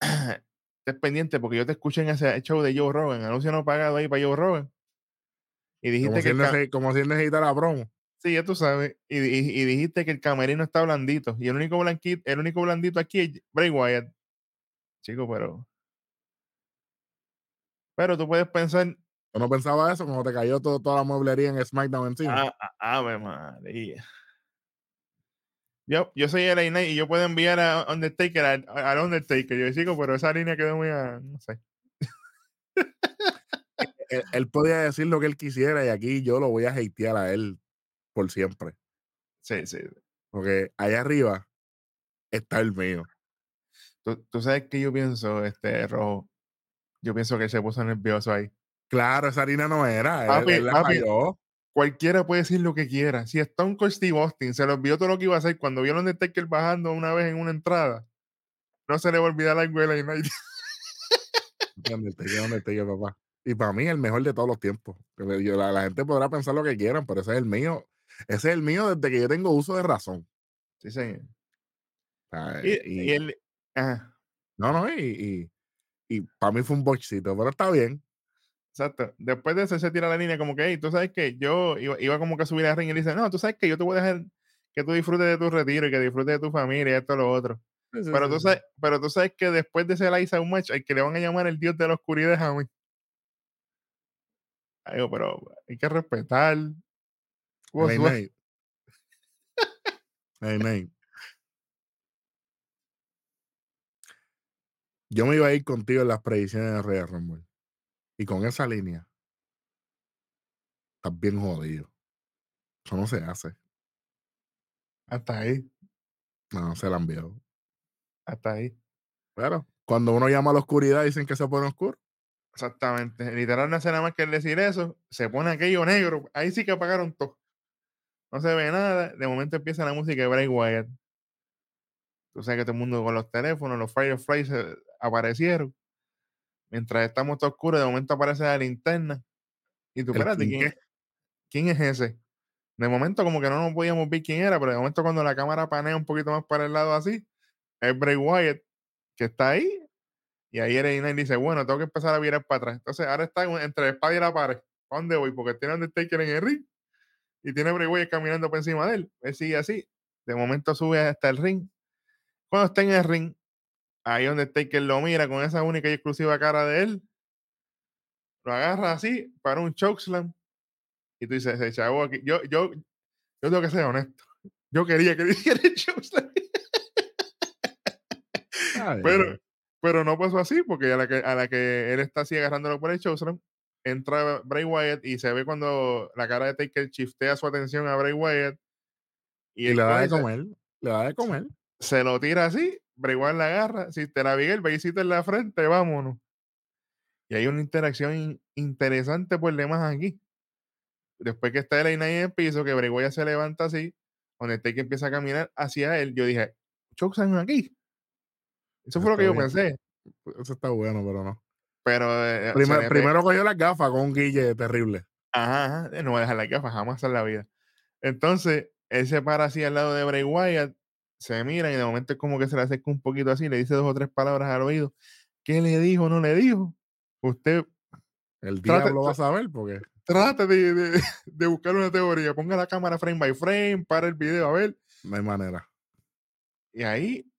<clears throat> estés pendiente porque yo te escuché en ese show de Joe Rogan, anuncio no pagado ahí para Joe Rogan. Y dijiste como que. Si como si él necesita la promo. Sí, ya tú sabes. Y, y, dijiste que el camerino está blandito. Y el único, blanquito, el único blandito aquí es Bray Wyatt. Chico, pero. Pero tú puedes pensar. Yo no pensaba eso cuando te cayó todo, toda la mueblería en SmackDown encima. Ah, ah, ave María. Yo, yo soy el Knight y yo puedo enviar a Undertaker al Undertaker. Yo chico, pero esa línea quedó muy a, no sé. <laughs> él, podía decir lo que él quisiera y aquí yo lo voy a hatear a él por siempre. Sí, sí. Porque allá arriba está el mío. ¿Tú, sabes que yo pienso, este rojo? Yo pienso que se puso nervioso ahí. Claro, esa harina no era. él, la cualquiera puede decir lo que quiera. Si Stone Cold Steve Austin se le olvidó todo lo que iba a hacer cuando vieron Undertaker bajando una vez en una entrada, no se le va a olvidar la escuela y nadie. Undertaker, papá. Y para mí, el mejor de todos los tiempos. la, gente podrá pensar lo que quieran, pero ese es el mío. Ese es el mío desde que yo tengo uso de razón. Sí, señor. y, él. No, no, y, y, para mí fue un bochito, pero está bien. Exacto. Después de eso se tira la línea como que, hey, tú sabes que yo iba, como que a subir a ring y dice, no, tú sabes que yo te voy a dejar que tú disfrutes de tu retiro y que disfrutes de tu familia y esto lo otro. pero, tú sabes, pero tú sabes que después de ese Liza un match, hay que le van a llamar el dios de la oscuridad a mí pero hay que respetar. Yo me iba a ir contigo en las predicciones de Rey Rumble. Y con esa línea, estás bien jodido. Eso no se hace. Hasta ahí. No, se la envió. Hasta ahí. Pero cuando uno llama a la oscuridad, dicen que se pone oscuro. Exactamente. Literal no hace nada más que decir eso. Se pone aquello negro. Ahí sí que apagaron todo. No se ve nada. De momento empieza la música de Bray Wyatt. Tú sabes que todo el mundo con los teléfonos, los Fireflies eh, aparecieron. Mientras estamos todo oscuro, de momento aparece la linterna. Y tú, espérate, ¿quién, ¿quién es ese? De momento como que no nos podíamos ver quién era, pero de momento cuando la cámara panea un poquito más para el lado así, es Bray Wyatt que está ahí y ahí Knight dice, bueno, tengo que empezar a virar para atrás. Entonces ahora está entre la espada y la pared. ¿A dónde voy? Porque tiene Undertaker en el ring y tiene Bray caminando por encima de él. Él sigue así. De momento sube hasta el ring. Cuando está en el ring, ahí donde Taker lo mira con esa única y exclusiva cara de él, lo agarra así para un chokeslam y tú dices, ese chavo aquí, yo, yo, yo tengo que ser honesto, <laughs> yo quería que <laughs> dijera el chokeslam. pero, pero no pasó así, porque a la que, a la que él está así agarrándolo por el chokeslam, entra Bray Wyatt y se ve cuando la cara de Taker shiftea su atención a Bray Wyatt. Y, le da de comer, le da de comer. Se, lo tira así, Bray Wyatt la agarra, si te la el besito en la frente, vámonos. Y hay una interacción interesante por demás aquí. Después que está el ahí en el piso, que Bray Wyatt se levanta así, donde Taker empieza a caminar hacia él, yo dije, Chokeslam aquí. Eso fue lo que yo pensé. Eso está bueno, pero no. Pero. Eh, eh, primero cogió las gafas con un guille terrible. Ajá, no voy a dejar las gafas jamás en la vida. Entonces, él se para así al lado de Bray Wyatt, se mira y de momento es como que se le acerca un poquito así, le dice dos o tres palabras al oído. ¿Qué le dijo? ¿No le dijo? Usted. El diablo va a saber porque. Trate de, de, <laughs> de, buscar una teoría. Ponga la cámara frame by frame, para el video, a ver. No hay manera. Y ahí,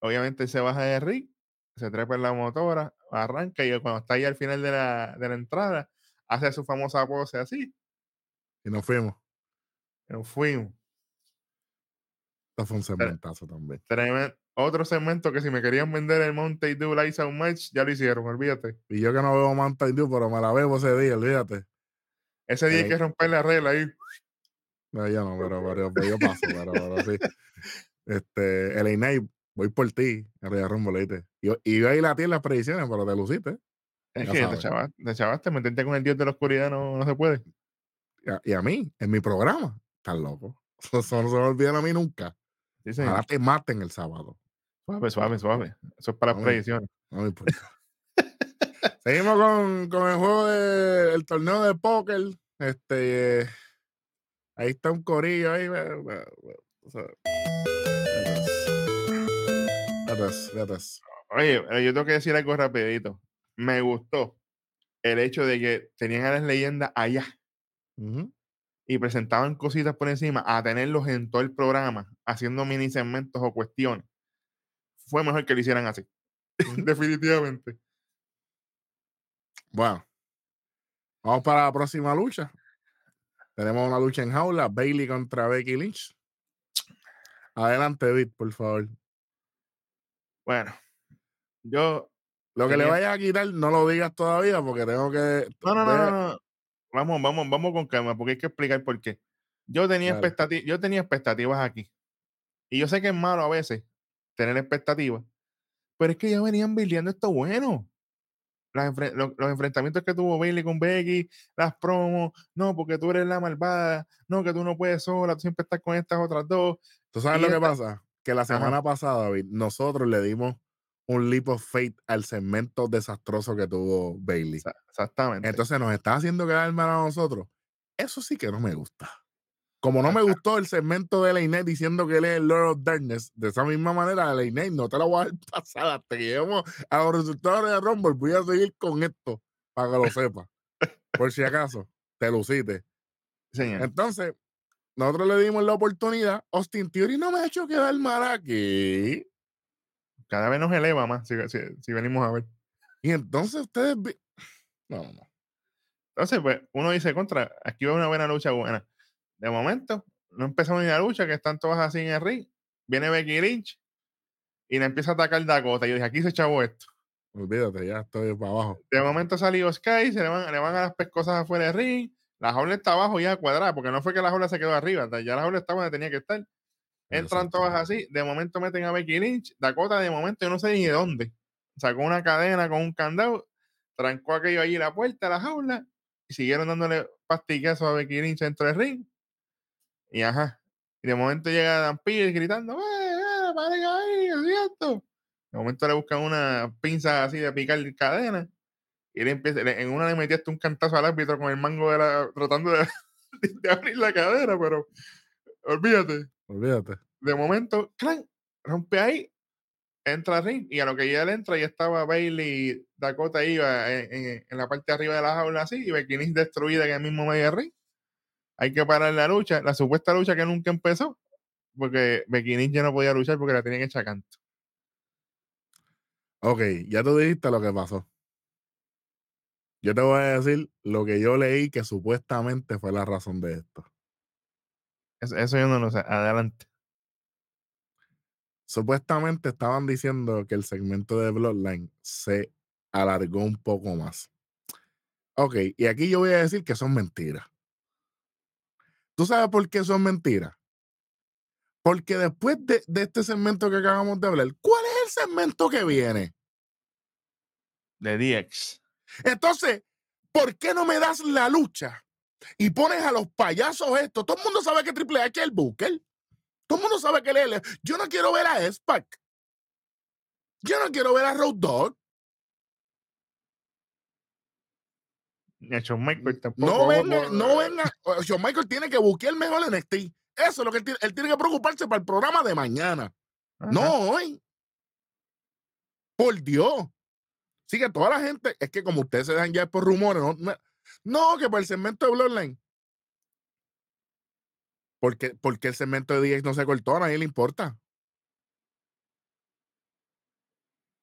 obviamente, se baja de Rick, se trepa en la motora, arranca y cuando está ahí al final de la, de la entrada, hace su famosa pose así. Y nos fuimos. Nos fuimos. Esto fue un segmentazo también. otro segmento que si me querían vender el Mountain Dew Lights Out Match, ya lo hicieron, olvídate. Y yo que no veo Mountain Dew, pero me la veo ese día, olvídate. Ese día hay que romper la regla ahí. No, yo no, pero, pero, yo paso, pero, pero sí. <laughs> Este, el voy por ti, Royal Rumble, ¿viste? Y, y yo ahí la en las predicciones, pero te luciste. Es que te chavaste, te chavaste, meterte con el dios de la oscuridad no, no se puede. Y a, mí, en mi programa, estás loco. <laughs> Eso, no se me olvida a mí nunca. Ahora te maten el sábado. Suave, suave, suave. Eso es para las predicciones. No me importa. Seguimos con, con, el juego del torneo de póker. Este, ahí está un corillo ahí. O sea, Oye, yo tengo que decir algo rapidito. Me gustó el hecho de que tenían a las leyendas allá y presentaban cositas por encima a tenerlos en todo el programa, haciendo mini segmentos o cuestiones. Fue mejor que lo hicieran así. <laughs> Definitivamente. Bueno, vamos para la próxima lucha. Tenemos una lucha en jaula, Bailey contra Becky Lynch. Adelante, Vic, por favor. Bueno, yo. Lo que le vayas a quitar, no lo digas todavía porque tengo que. No, no, no, no, Vamos, vamos, vamos con calma porque hay que explicar por qué. Yo tenía, expectativas, yo tenía expectativas aquí. Y yo sé que es malo a veces tener expectativas, pero es que ya venían viviendo esto bueno. los, enfrentamientos que tuvo Bailey con Becky, las promos, no, porque tú eres la malvada, no, que tú no puedes sola, tú siempre estás con estas otras dos. ¿Tú sabes lo que pasa? que la semana pasada, David, nosotros le dimos un leap of faith al segmento desastroso que tuvo Bailey. Exactamente. Entonces nos está haciendo quedar mal a nosotros. Eso sí que no me gusta. Como no me gustó el segmento de Leinette diciendo que él es el Lord of Darkness, de esa misma manera, Leinette, no te la voy a <laughs> dar pasada hasta que lleguemos a los resultados de Rumble. Voy a seguir con esto para que lo sepas. Por si acaso, te luciste. Señor. Entonces, nosotros le dimos la oportunidad. Austin Theory no me ha hecho quedar mal aquí. Cada vez nos eleva más si, venimos a ver. Y entonces ustedes. No, no. Entonces, pues, uno dice contra, aquí va una buena lucha buena. De momento, no empezamos ni la lucha, que están todas así en el ring. Viene Becky Lynch y le empieza a atacar Dakota. Yo dije, aquí se echó esto. Olvídate, ya estoy para abajo. De momento salió Sky, se le van, le van a las pescosas afuera del ring. La jaula está abajo ya cuadrada, porque no fue que la jaula se quedó arriba, ya la jaula estaba donde tenía que estar. Entran todas así, de momento meten a Becky Lynch, Dakota de momento yo no sé ni de dónde. Sacó una cadena con un candado, trancó aquello allí la puerta, la jaula, y siguieron dándole pastiquesos a Becky Lynch dentro del ring. Y ajá. Y de momento llega Dan Pierce gritando, ¡eh, eh, ahí, es cierto! De momento le buscan una pinza así de picar cadena y él empieza, en una le metiste un cantazo al árbitro con el mango de la, tratando de, <laughs> abrir la cadera, pero olvídate. Olvídate. De momento, ¡clan! rompe ahí, entra ring, y a lo que ya él entra, ya estaba Bailey Dakota iba en, la parte de arriba de la jaula así, y Becky destruida en el mismo medio ring. Hay que parar la lucha, la supuesta lucha que nunca empezó, porque Becky ya no podía luchar porque la tenían hecha canto. Ok, ya tú dijiste lo que pasó. Yo te voy a decir lo que yo leí que supuestamente fue la razón de esto. Eso, eso yo no lo sé. Adelante. Supuestamente estaban diciendo que el segmento de Bloodline se alargó un poco más. Ok, y aquí yo voy a decir que son mentiras. ¿Tú sabes por qué son mentiras? Porque después de, de, este segmento que acabamos de hablar, ¿cuál es el segmento que viene? De DX. Entonces, ¿por qué no me das la lucha y pones a los payasos estos? Todo el mundo sabe que Triple H es el Booker. Todo el mundo sabe que él es. Yo no quiero ver a Spac. Yo no quiero ver a Road Dog. Shawn Michael tampoco. No venga, no venga. Shawn Michael tiene que buscar mejor en NXT. Eso es lo que él tiene. Él tiene que preocuparse para el programa de mañana. Ajá. No hoy. Por Dios. Sí, que toda la gente, es que como ustedes se dan ya por rumores, no, no que por el segmento de Bloodline. Porque, porque el segmento de DX no se cortó, a nadie le importa.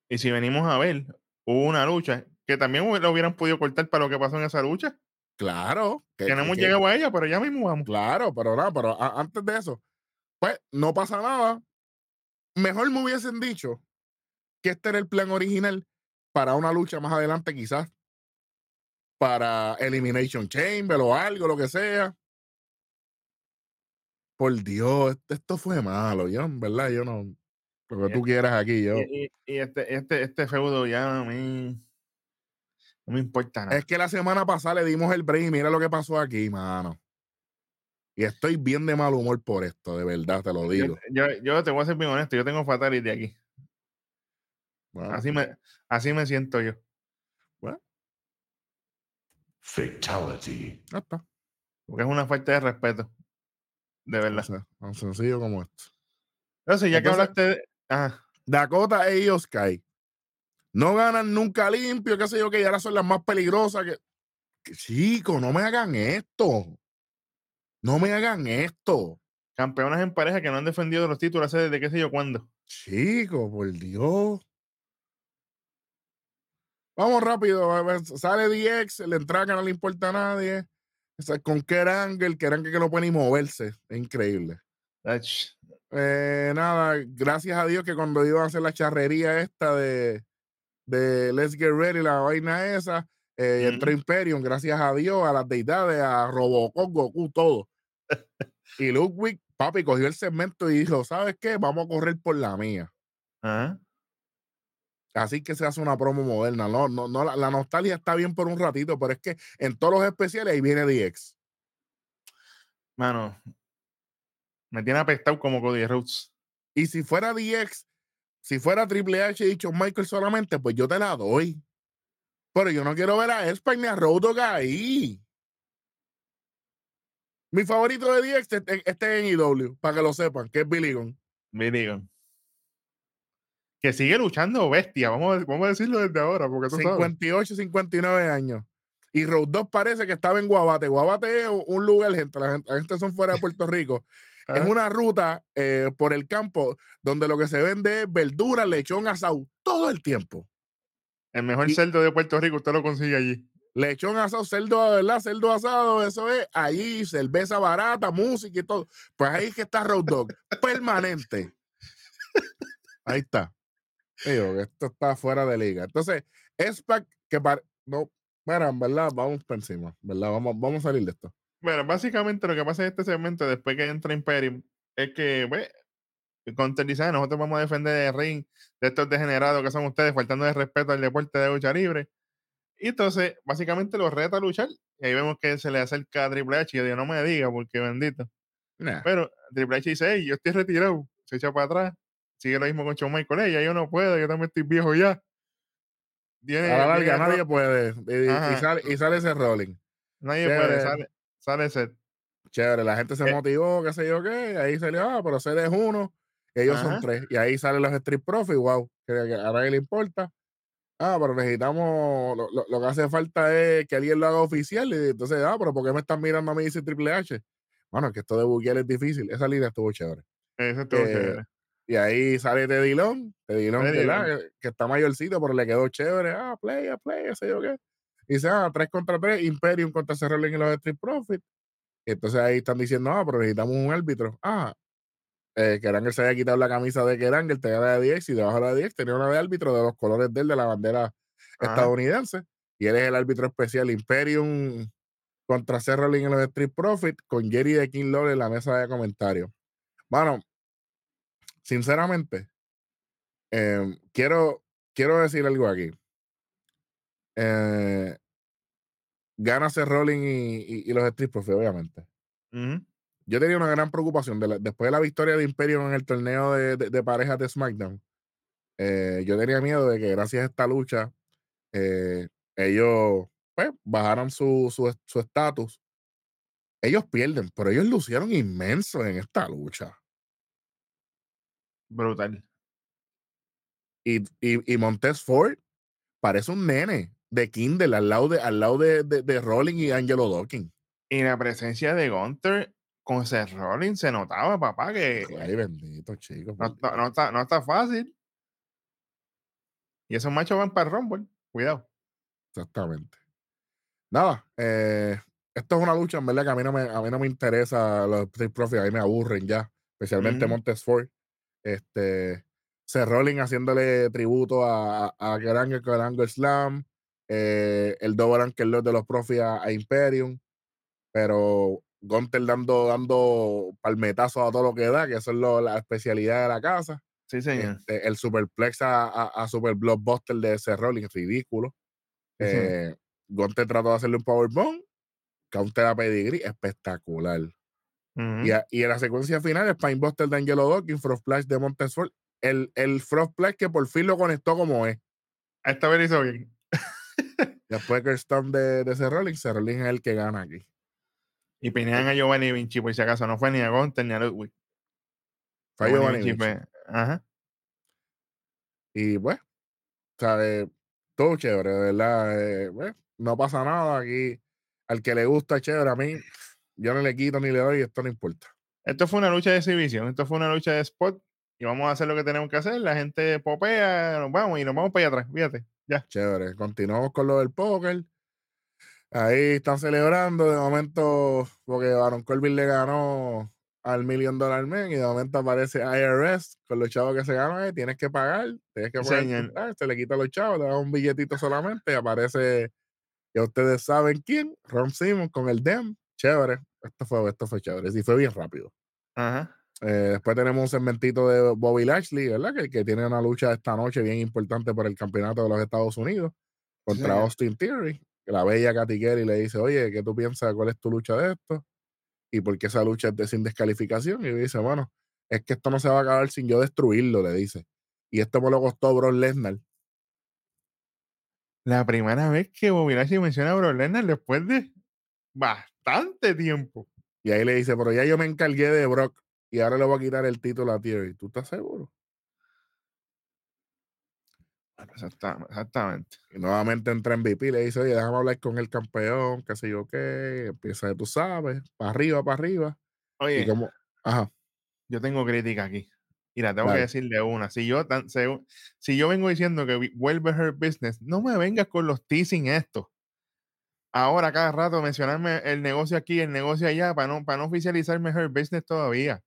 Y si venimos a ver, hubo una lucha que también lo hubieran podido cortar para lo que pasó en esa lucha. Claro. Que, que no hemos que, llegado a ella, pero ya mismo vamos. Claro, pero nada, pero a, antes de eso, pues no pasa nada. Mejor me hubiesen dicho que este era el plan original para una lucha más adelante, quizás. Para Elimination Chamber o algo, lo que sea. Por Dios, esto fue malo, yo, en verdad, yo no. Lo que tú quieras aquí, yo. Y, y, este, este, este feudo ya a mí. No me importa nada. Es que la semana pasada le dimos el break y mira lo que pasó aquí, mano. Y estoy bien de mal humor por esto, de verdad, te lo digo. Yo, yo, yo te voy a ser bien honesto, yo tengo fatality aquí. Así, me, así me siento yo. Fatality. Ya está. Porque es una falta de respeto. De verdad. O sea, tan sencillo como esto. Entonces, ya Entonces, que hablaste de. Ajá. Dakota e Io Sky. No ganan nunca limpio, qué sé yo, que ya ahora son las más peligrosas. Que, que chico, no me hagan esto. No me hagan esto. Campeonas en pareja que no han defendido los títulos hace desde qué sé yo cuándo. Chico, por Dios. Vamos rápido. Sale DX, la entrada que no le importa a nadie. Con Kerangel, Kerangel que no puede ni moverse. Es increíble. Eh, nada, gracias a Dios que cuando iban a hacer la charrería esta de, de Let's Get Ready, la vaina esa, eh, mm -hmm. entró Imperium, gracias a Dios, a las deidades, a Robocop, Goku, todo. <laughs> y Ludwig, papi, cogió el segmento y dijo, ¿sabes qué? Vamos a correr por la mía. Uh -huh. Así que se hace una promo moderna. No, no, no, la, la, nostalgia está bien por un ratito, pero es que en todos los especiales ahí viene DX. Mano, me tiene apestado como Cody Rhodes. Y si fuera DX, si fuera Triple H y dicho Michael solamente, pues yo te la doy. Pero yo no quiero ver a España ni a Road Dogg ahí. Mi favorito de DX este, este en IW, para que lo sepan, que es Billy Gunn. Billy Gunn que sigue luchando bestia, vamos a, vamos a decirlo desde ahora, porque tú 58, sabes. 59 años. Y Road 2 parece que estaba en Guabate. Guabate es un lugar, gente, la gente, la gente son fuera de Puerto Rico. <laughs> es una ruta eh, por el campo donde lo que se vende es verdura, lechón, asado, todo el tiempo. El mejor y, cerdo de Puerto Rico, usted lo consigue allí. Lechón asado, cerdo, ¿verdad? Cerdo asado, eso es allí, cerveza barata, música y todo. Pues ahí es que está Road Dog, permanente. <laughs> Ahí está. Digo, esto está fuera de liga. Entonces, SPAC que para. No, bueno, en verdad, vamos por encima, ¿verdad? Vamos, vamos a salir de esto. Bueno, básicamente lo que pasa en este segmento, después que entra Imperium, es que, pues, con Telizane, nosotros vamos a defender el ring de estos degenerados que son ustedes, faltando de respeto al deporte de lucha libre. Y entonces, básicamente los reta a luchar. Y ahí vemos que se le acerca a Triple H y yo digo, no me diga, porque bendito. Nah. Pero Triple H dice, hey, yo estoy retirado. Se echa para atrás sigue lo mismo con Shawn Michael. Ella, yo no puedo, yo también estoy viejo ya. A la larga, nadie puede. Y, y, sale, y, sale, ese rolling. Nadie Chévere. puede, sale, sale ese. Chévere, la gente se eh. motivó, qué sé yo qué. Ahí salió, ah, pero ese es uno. Ellos Ajá. son tres. Y ahí salen los Street Profits, wow. Que, que a nadie le importa. Ah, pero necesitamos, lo, lo, lo, que hace falta es que alguien lo haga oficial. Y entonces, ah, pero ¿por qué me están mirando a mí dice Triple H? Bueno, que esto de buquear es difícil. Esa línea estuvo chévere. Esa estuvo eh, chévere Y ahí sale Teddy Long, Teddy Long, Teddy ¿verdad? Long. Que, que está mayorcito, pero le quedó chévere. Ah, play, a play, sé yo qué. Y dice, ah, 3 contra 3, Imperium contra Rollins y los Street Profits. Y entonces ahí están diciendo, ah, pero necesitamos un árbitro. Ah, eh, que Erangel se había quitado la camisa de Kerangel, tenía la de 10 y debajo de la de 10 tenía una de árbitro de los colores de él, de la bandera Ajá. estadounidense. Y él es el árbitro especial Imperium contra Rollins y los Street Profits con Jerry de King Lawler en la mesa de comentarios. Bueno, sinceramente, eh, quiero, quiero decir algo aquí. Eh, gana Seth Rollins y, y- y los Street Profits, obviamente. Yo tenía una gran preocupación de la- después de la victoria de Imperium en el torneo de, de- de parejas de SmackDown. eh, yo tenía miedo de que gracias a esta lucha eh, ellos pues, bajaran su su es- su estatus. ellos pierden, pero ellos lucieron inmenso en esta lucha. Brutal. Y, y, y Montez Ford parece un nene de Kindle al lado de, al lado de, de, de Rolling y Angelo Dawkins. Y la presencia de Gunter con Seth Rollins se notaba, papá, que Ay, bendito, chicos. no, está- no está, no está fácil. Y esos machos van para el Rumble. Cuidado. Exactamente. Nada, eh, esto es una lucha, en verdad, que a mí no me, a mí no me interesa los Street Profits, a mí me aburren ya, especialmente Ujú. Montez Ford. Este, Seth Rollins haciéndole tributo a, a, el Angle Slam, eh, el Double Ankle Lock de los Profits a, a Imperium, pero Gunter dando, dando palmetazos a todo lo que da, que eso es lo- la especialidad de la casa. Sí, señor. Este, el superplex a, a, a Super Blockbuster de Seth Rollins, ridículo. Sí. Eh, Gunter trató de hacerle un powerbomb, counter a pedigree, espectacular. Y, a- y en la secuencia final, el Spinebuster de Angelo Dawkins, Frost Splash de Montesford, el, el Frost Splash que por fin lo conectó como es. Esta vez hizo bien. <laughs> Después que el Storm de, de Rollins es el que gana aquí. Y pinean a Giovanni Vinci, por si acaso. No fue ni a Gunter ni a Ludwig. Fue Giovanni Vinci. Ajá. Y pues, ¿sabes? Todo chévere, de verdad. eh, pues, no pasa nada aquí. Al que le gusta, chévere. A mí, yo no le quito ni le doy, esto no importa. Esto fue una lucha de exhibición. Esto fue una lucha de spot. Y vamos a hacer lo que tenemos que hacer. La gente popea, nos vamos y nos vamos para allá atrás. Fíjate. Ya. Chévere. Continuamos con lo del póker. Ahí están celebrando. De momento, porque Baron Corbin le ganó al Million Dollar Man y de momento aparece IRS con los chavos que se ganan. eh, tienes que pagar, tienes que pagar. ah, Se le quita a los chavos, le da un billetito solamente y aparece, ya ustedes saben quién, Ron Simmons con el DEM. Chévere. Esto fue, esto fue chévere. Sí, fue bien rápido. Ajá. Eh, después tenemos un segmentito de Bobby Lashley, ¿verdad? Que, que tiene una lucha esta noche bien importante por el campeonato de los Estados Unidos contra. Austin Theory. La bella Katy Kerry le dice, oye, ¿qué tú piensas? ¿Cuál es tu lucha de esto? Y por qué esa lucha es de sin descalificación. Y dice, bueno, es que esto no se va a acabar sin yo destruirlo, le dice. Y esto me lo costó Brock Lesnar. La primera vez que Bobby Lashley menciona a Brock Lesnar después de bastante tiempo. Y ahí le dice, pero ya yo me encargué de Brock y ahora le voy a quitar el título a Theory. ¿Tú estás seguro? Exacta- Exactamente. Y nuevamente entra MVP y le dice, oye, déjame hablar con el campeón, qué sé yo qué. Empieza, tú sabes, para arriba, para arriba. Y Oye, como, ajá, yo tengo crítica aquí. La tengo que Dale. decir de una. Si yo, tan, si yo vengo diciendo que vuelve her business, no me vengas con los teasing esto. Ahora, cada rato mencionarme el negocio aquí, el negocio allá, para no, para no oficializarme her business todavía.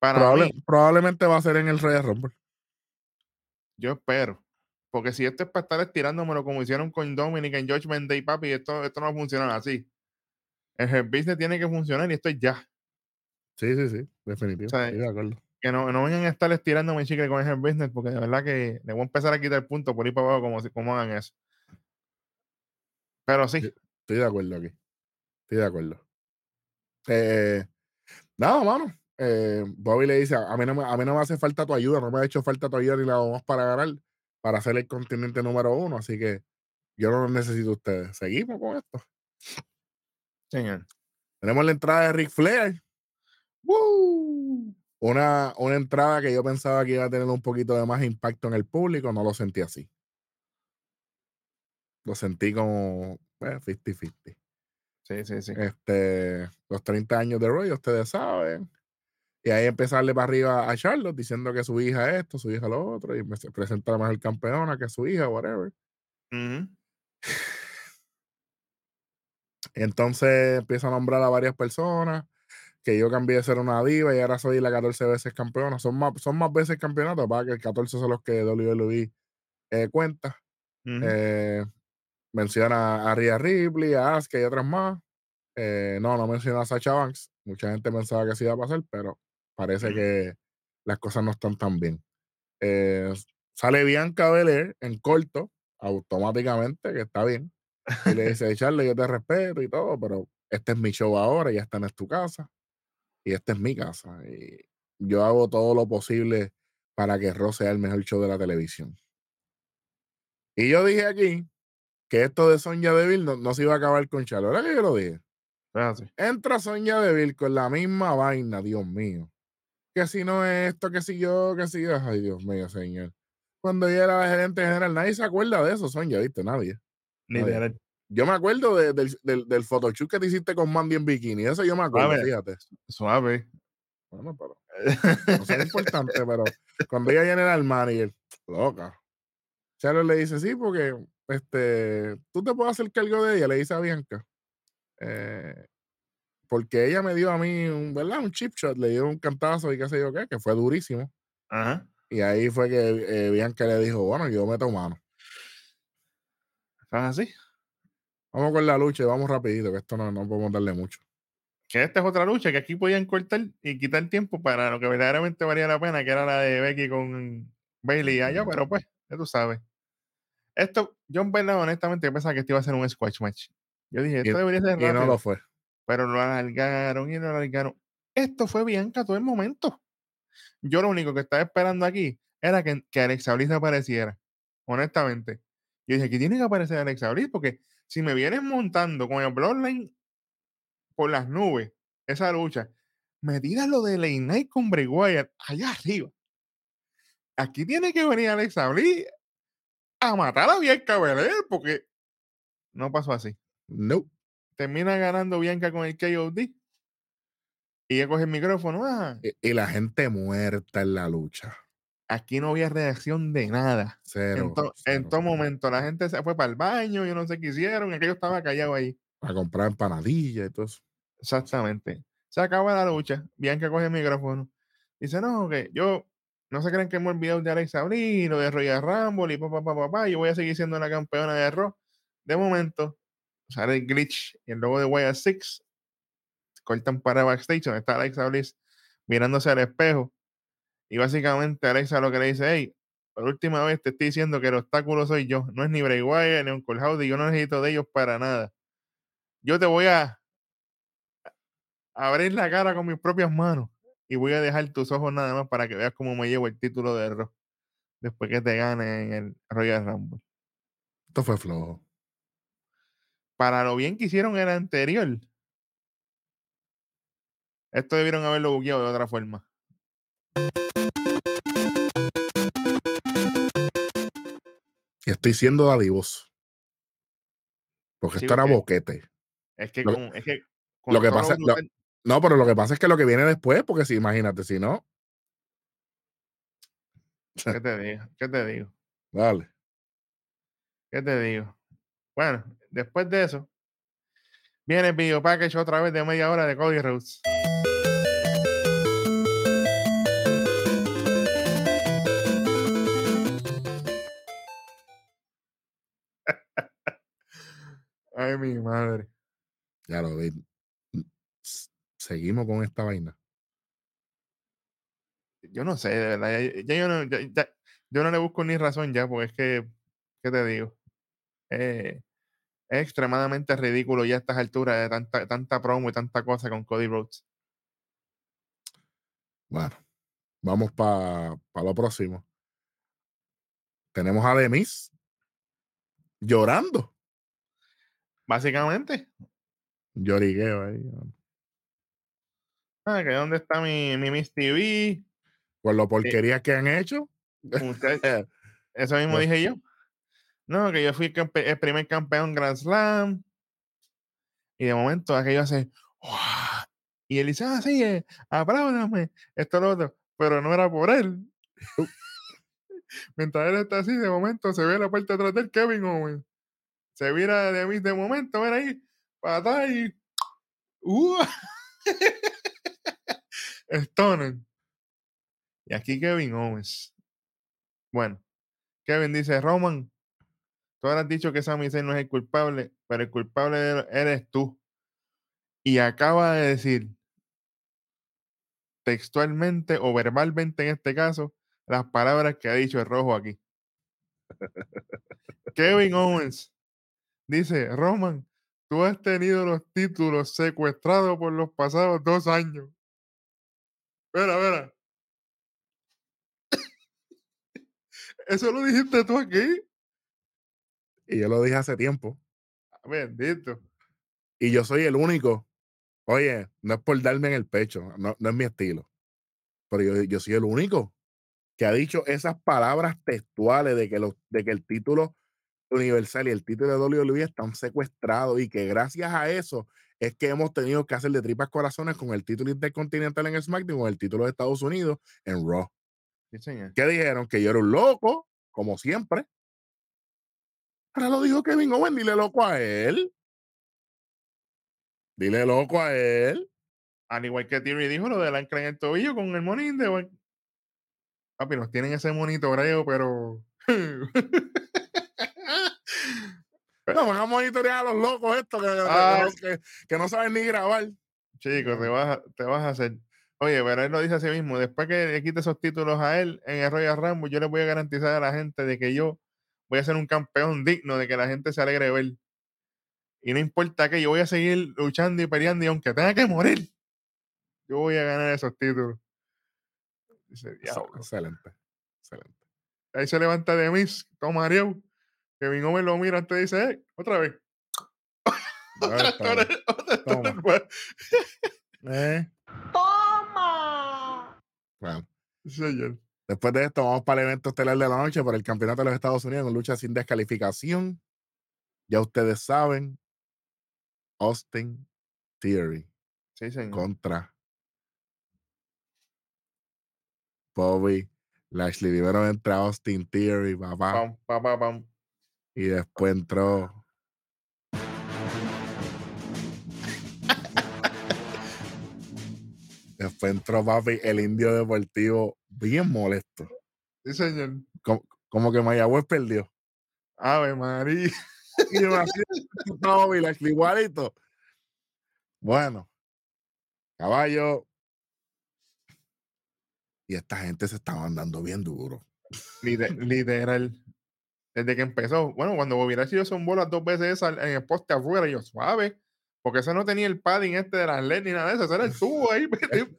Para probable- mí, probablemente va a ser en el Rey Rumble. yo espero. Porque si esto es para estar estirándomelo como hicieron con Dominic en Judgment Day, papi, esto, esto no va a funcionar así. El her business tiene que funcionar y esto es ya. Sí, sí, sí, definitivo. O sea, estoy de acuerdo. que no, no vengan a estar estirándome chicle con ese business, porque de verdad que le voy a empezar a quitar puntos por ir para abajo como, como hagan eso. Pero sí. Estoy de acuerdo aquí. Estoy de acuerdo. Eh, nada, mano. Eh, Bobby le dice, a mí, no me, a mí no me hace falta tu ayuda, no me ha hecho falta tu ayuda ni la vamos para ganar, para ser el continente número uno, así que yo no necesito a ustedes. Seguimos con esto. señor. Tenemos la entrada de Ric Flair. ¡Woo! Una, una entrada que yo pensaba que iba a tener un poquito de más impacto en el público, no lo sentí así. Lo sentí como eh, 50-50. Sí, sí, sí. Este, los 30 años de Roy, ustedes saben. Y ahí darle para arriba a Charlotte diciendo que su hija esto, su hija lo otro, y se presenta la mejor campeona que su hija, whatever. <laughs> Entonces empieza a nombrar a varias personas, que yo cambié de ser una diva y ahora soy la 14 veces campeona. Son más, son más veces campeonatos, para que el 14 son los que WWE eh, cuenta. Eh, menciona a Rhea Ripley, a Asuka y otras más. Eh, no, no menciona a Sacha Banks. Mucha gente pensaba que se iba a pasar, pero parece que las cosas no están tan bien. sale Bianca Belair en corto, automáticamente, que está bien. Y le dice, Charlie, yo te respeto y todo, pero este es mi show ahora, ya esta no es tu casa. Y esta es mi casa. Y yo hago todo lo posible para que Raw sea el mejor show de la televisión. Y yo dije aquí que esto de Sonia Deville no, no se iba a acabar con Charlotte. ¿Verdad que yo lo dije? Ah, Entra Sonia Deville con la misma vaina, Dios mío. Que si no es esto, que si yo, que si yo. Ay, Dios mío, señor. Cuando ella era la gerente general, nadie se acuerda de eso, Sonia, ¿viste? Nadie. Yo me acuerdo del, del, del photoshoot que te hiciste con Mandy en bikini. Eso yo me acuerdo, fíjate. Suave. Bueno, pero. No es importante, pero cuando ella viene al manager, loca. Charles le dice, sí, porque este, tú te puedes hacer cargo de ella, le dice a Bianca. Eh, porque ella me dio a mí un, ¿verdad? un chip shot, le dio un cantazo y qué sé yo qué, que fue durísimo. Y ahí fue que eh, Bianca le dijo, bueno, yo meto mano. ¿Estás así? Vamos con la lucha y vamos rapidito, que esto no, no podemos darle mucho. Que esta es otra lucha que aquí podían cortar y quitar tiempo para lo que verdaderamente valía la pena, que era la de Becky con Bailey allá, pero pues, ya tú sabes. Esto, John Bernard, honestamente, pensaba que esto iba a ser un squash match. Yo dije, esto debería ser rápido. Y no lo fue. Pero lo alargaron y lo alargaron. Esto fue Bianca todo el momento. Yo lo único que estaba esperando aquí era que, que Alexa Bliss apareciera. Honestamente. Yo dije, aquí tiene que aparecer Alexa Bliss porque si me vienes montando con el Bloodline por las nubes, esa lucha, me tiras lo de Lane Knight con Bray Wyatt allá arriba. Aquí tiene que venir Alexa Bliss a matar a Bianca Belair porque no pasó así. No. Termina ganando Bianca con el KOD. Y ella coge el micrófono. Ah. Y, la gente muerta en la lucha. Aquí no había reacción de nada. Cero. En, todo momento la gente se fue para el baño, yo no sé qué hicieron, aquello estaba callado ahí. A comprar empanadillas y todo eso. Exactamente. Se acaba la lucha. Bianca coge el micrófono. Dice, no, que yo no se creen que hemos olvidado de Alex Abril o de Royal Rumble y papá, papá, papá. Yo voy a seguir siendo la campeona de Raw. De momento, sale el glitch y el logo de Wyatt Six. Cortan para backstage donde está Alexa Bliss mirándose al espejo. Y básicamente Alexa lo que le dice, hey, por última vez te estoy diciendo que el obstáculo soy yo. No es ni Bray Wyatt ni Uncle Howdy. Yo no necesito de ellos para nada. Yo te voy a abrir la cara con mis propias manos y voy a dejar tus ojos nada más para que veas cómo me llevo el título de Raw después que te gane en el Royal Rumble. Esto fue flojo. Para lo bien que hicieron el anterior, esto debieron haberlo buqueado de otra forma. Y estoy siendo dadivoso. Porque esto era boquete. Es que, lo, es que lo que pasa, no, pero lo que pasa es que lo que viene después, porque si imagínate, si no. ¿Qué te digo? ¿Qué te digo? <laughs> Dale. ¿Qué te digo? Bueno, después de eso, viene el video package otra vez de media hora de Cody Rhodes. <laughs> Ay, mi madre. Ya lo vi seguimos con esta vaina. Yo no sé, de verdad. Ya, yo, no, yo, no, le busco ni razón ya, porque es que, ¿qué te digo? Eh, es extremadamente ridículo ya a estas alturas de tanta, tanta promo y tanta cosa con Cody Rhodes. Bueno, vamos para lo próximo. Tenemos a Demis llorando. Básicamente. Llorigueo ahí. Ah, que dónde está mi, mi Miss TV. Por lo porquería que han hecho. <laughs> eso mismo dije yo. No, que yo fui el primer campeón Grand Slam. Y de momento aquello hace. Y él dice, ah, sí, eh, apláudame, esto lo otro. Pero no era por él. <laughs> Mientras él está así, de momento se ve la parte atrás del Kevin Owens. Se vira de mí de momento, ven ahí, para atrás y. ¡Uh! <laughs> Stoner. Y aquí Kevin Owens. Bueno, Kevin dice, Roman, tú has dicho que Sami Zayn no es el culpable, pero el culpable eres tú. Y acaba de decir textualmente o verbalmente en este caso las palabras que ha dicho el rojo aquí. <laughs> Kevin Owens dice, Roman, tú has tenido los títulos secuestrados por los pasados dos años. Espera, espera. Eso lo dijiste tú aquí. Y yo lo dije hace tiempo. Bendito. Y yo soy el único. Oye, no es por darme en el pecho, no, no es mi estilo. Pero yo, yo soy el único que ha dicho esas palabras textuales de que, de que el título universal y el título de WWE están secuestrados y que gracias a eso es que hemos tenido que hacer de tripas corazones con el título intercontinental en SmackDown con el título de Estados Unidos en Raw. ¿Qué dijeron? Que yo era un loco, como siempre. Ahora lo dijo Kevin Owens, dile loco a él. Dile loco a él. Al igual que Theory dijo lo del ancla en el tobillo con el monín de Papi, nos tienen ese monitoreo, pero. <laughs> no, van a monitorear a los locos estos que, que, no saben ni grabar. Chicos, te vas, a, te vas a hacer. Oye, pero él lo dice a sí mismo. Después que le quite esos títulos a él en el Royal Rumble, yo le voy a garantizar a la gente de que yo voy a ser un campeón digno de que la gente se alegre de ver. Y no importa que yo voy a seguir luchando y peleando y aunque tenga que morir, yo voy a ganar esos títulos. Excelente. Excelente. Ahí se levanta de mis, toma Ariel. Kevin Owens lo mira antes y dice, eh, otra vez. <coughs> Toma. Eh. Toma. Bueno. Después de esto, vamos para el evento estelar de la noche por el campeonato de los Estados Unidos en lucha sin descalificación. Ya ustedes saben, Austin Theory sí, contra Bobby Lashley. Primero entra Austin Theory, papá. Y después entró. después entró papi el indio deportivo bien molesto. Sí, señor. Como, que Mayagüez perdió. Ave María. <laughs> y Lashley igualito. Bueno, caballo, y esta gente se estaba andando bien duro. literal. Desde que empezó, bueno, cuando Bobby Lashley son bolas dos veces en el poste afuera, yo suave, porque eso no tenía el padding este de las LED ni nada de eso, ese era el tubo ahí. <laughs>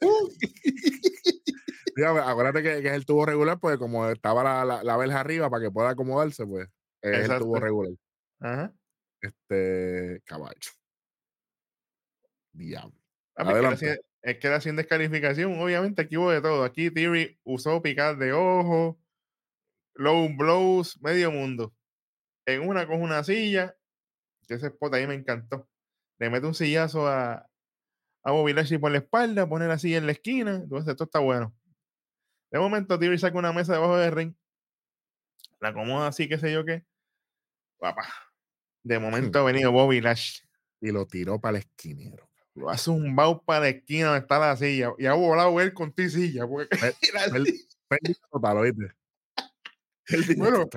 <laughs> acuérdate que, es el tubo regular, pues como estaba la, la, la, verja arriba para que pueda acomodarse, pues es el tubo regular. Ajá. Este caballo. Diablo. Es que era sin descalificación. Obviamente aquí hubo de todo. Aquí Theory usó picar de ojo, low blows, medio mundo. En una con una silla, ese spot ahí me encantó. Le mete un sillazo a, a Bobby Lashley por la espalda, pone la silla en la esquina. Entonces esto está bueno. De momento Theory saca una mesa debajo del ring. La acomoda así, qué sé yo qué. Papá. De momento ha venido Bobby Lashley. <laughs> Y lo tiró para el esquinero lo hace un bau para la esquina donde está la silla. Y ha volado él con ti silla. Porque <laughs> <laughs> bueno,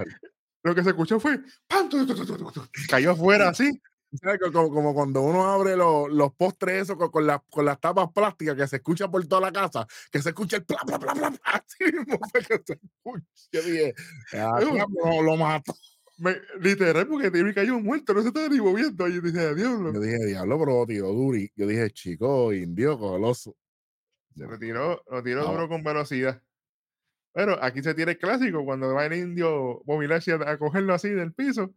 lo que se escuchó fue cayó afuera así. Como, como, cuando uno abre los, los postres eso con, con, con, las tapas plásticas que se escucha por toda la casa, que se escucha el bla bla bla bla, así mismo fue que se escucha. Yo dije, ah, lo, lo mato literal, porque Timmy cayó muerto, no se estaba ni moviendo. Y yo dije, diablo. Yo dije, diablo, pero tiró duri. Yo dije, chico, indio, coloso. Se lo tiró, lo tiró duro con velocidad. Pero aquí se tira el clásico, cuando va el indio Bobby a, cogerlo así del piso,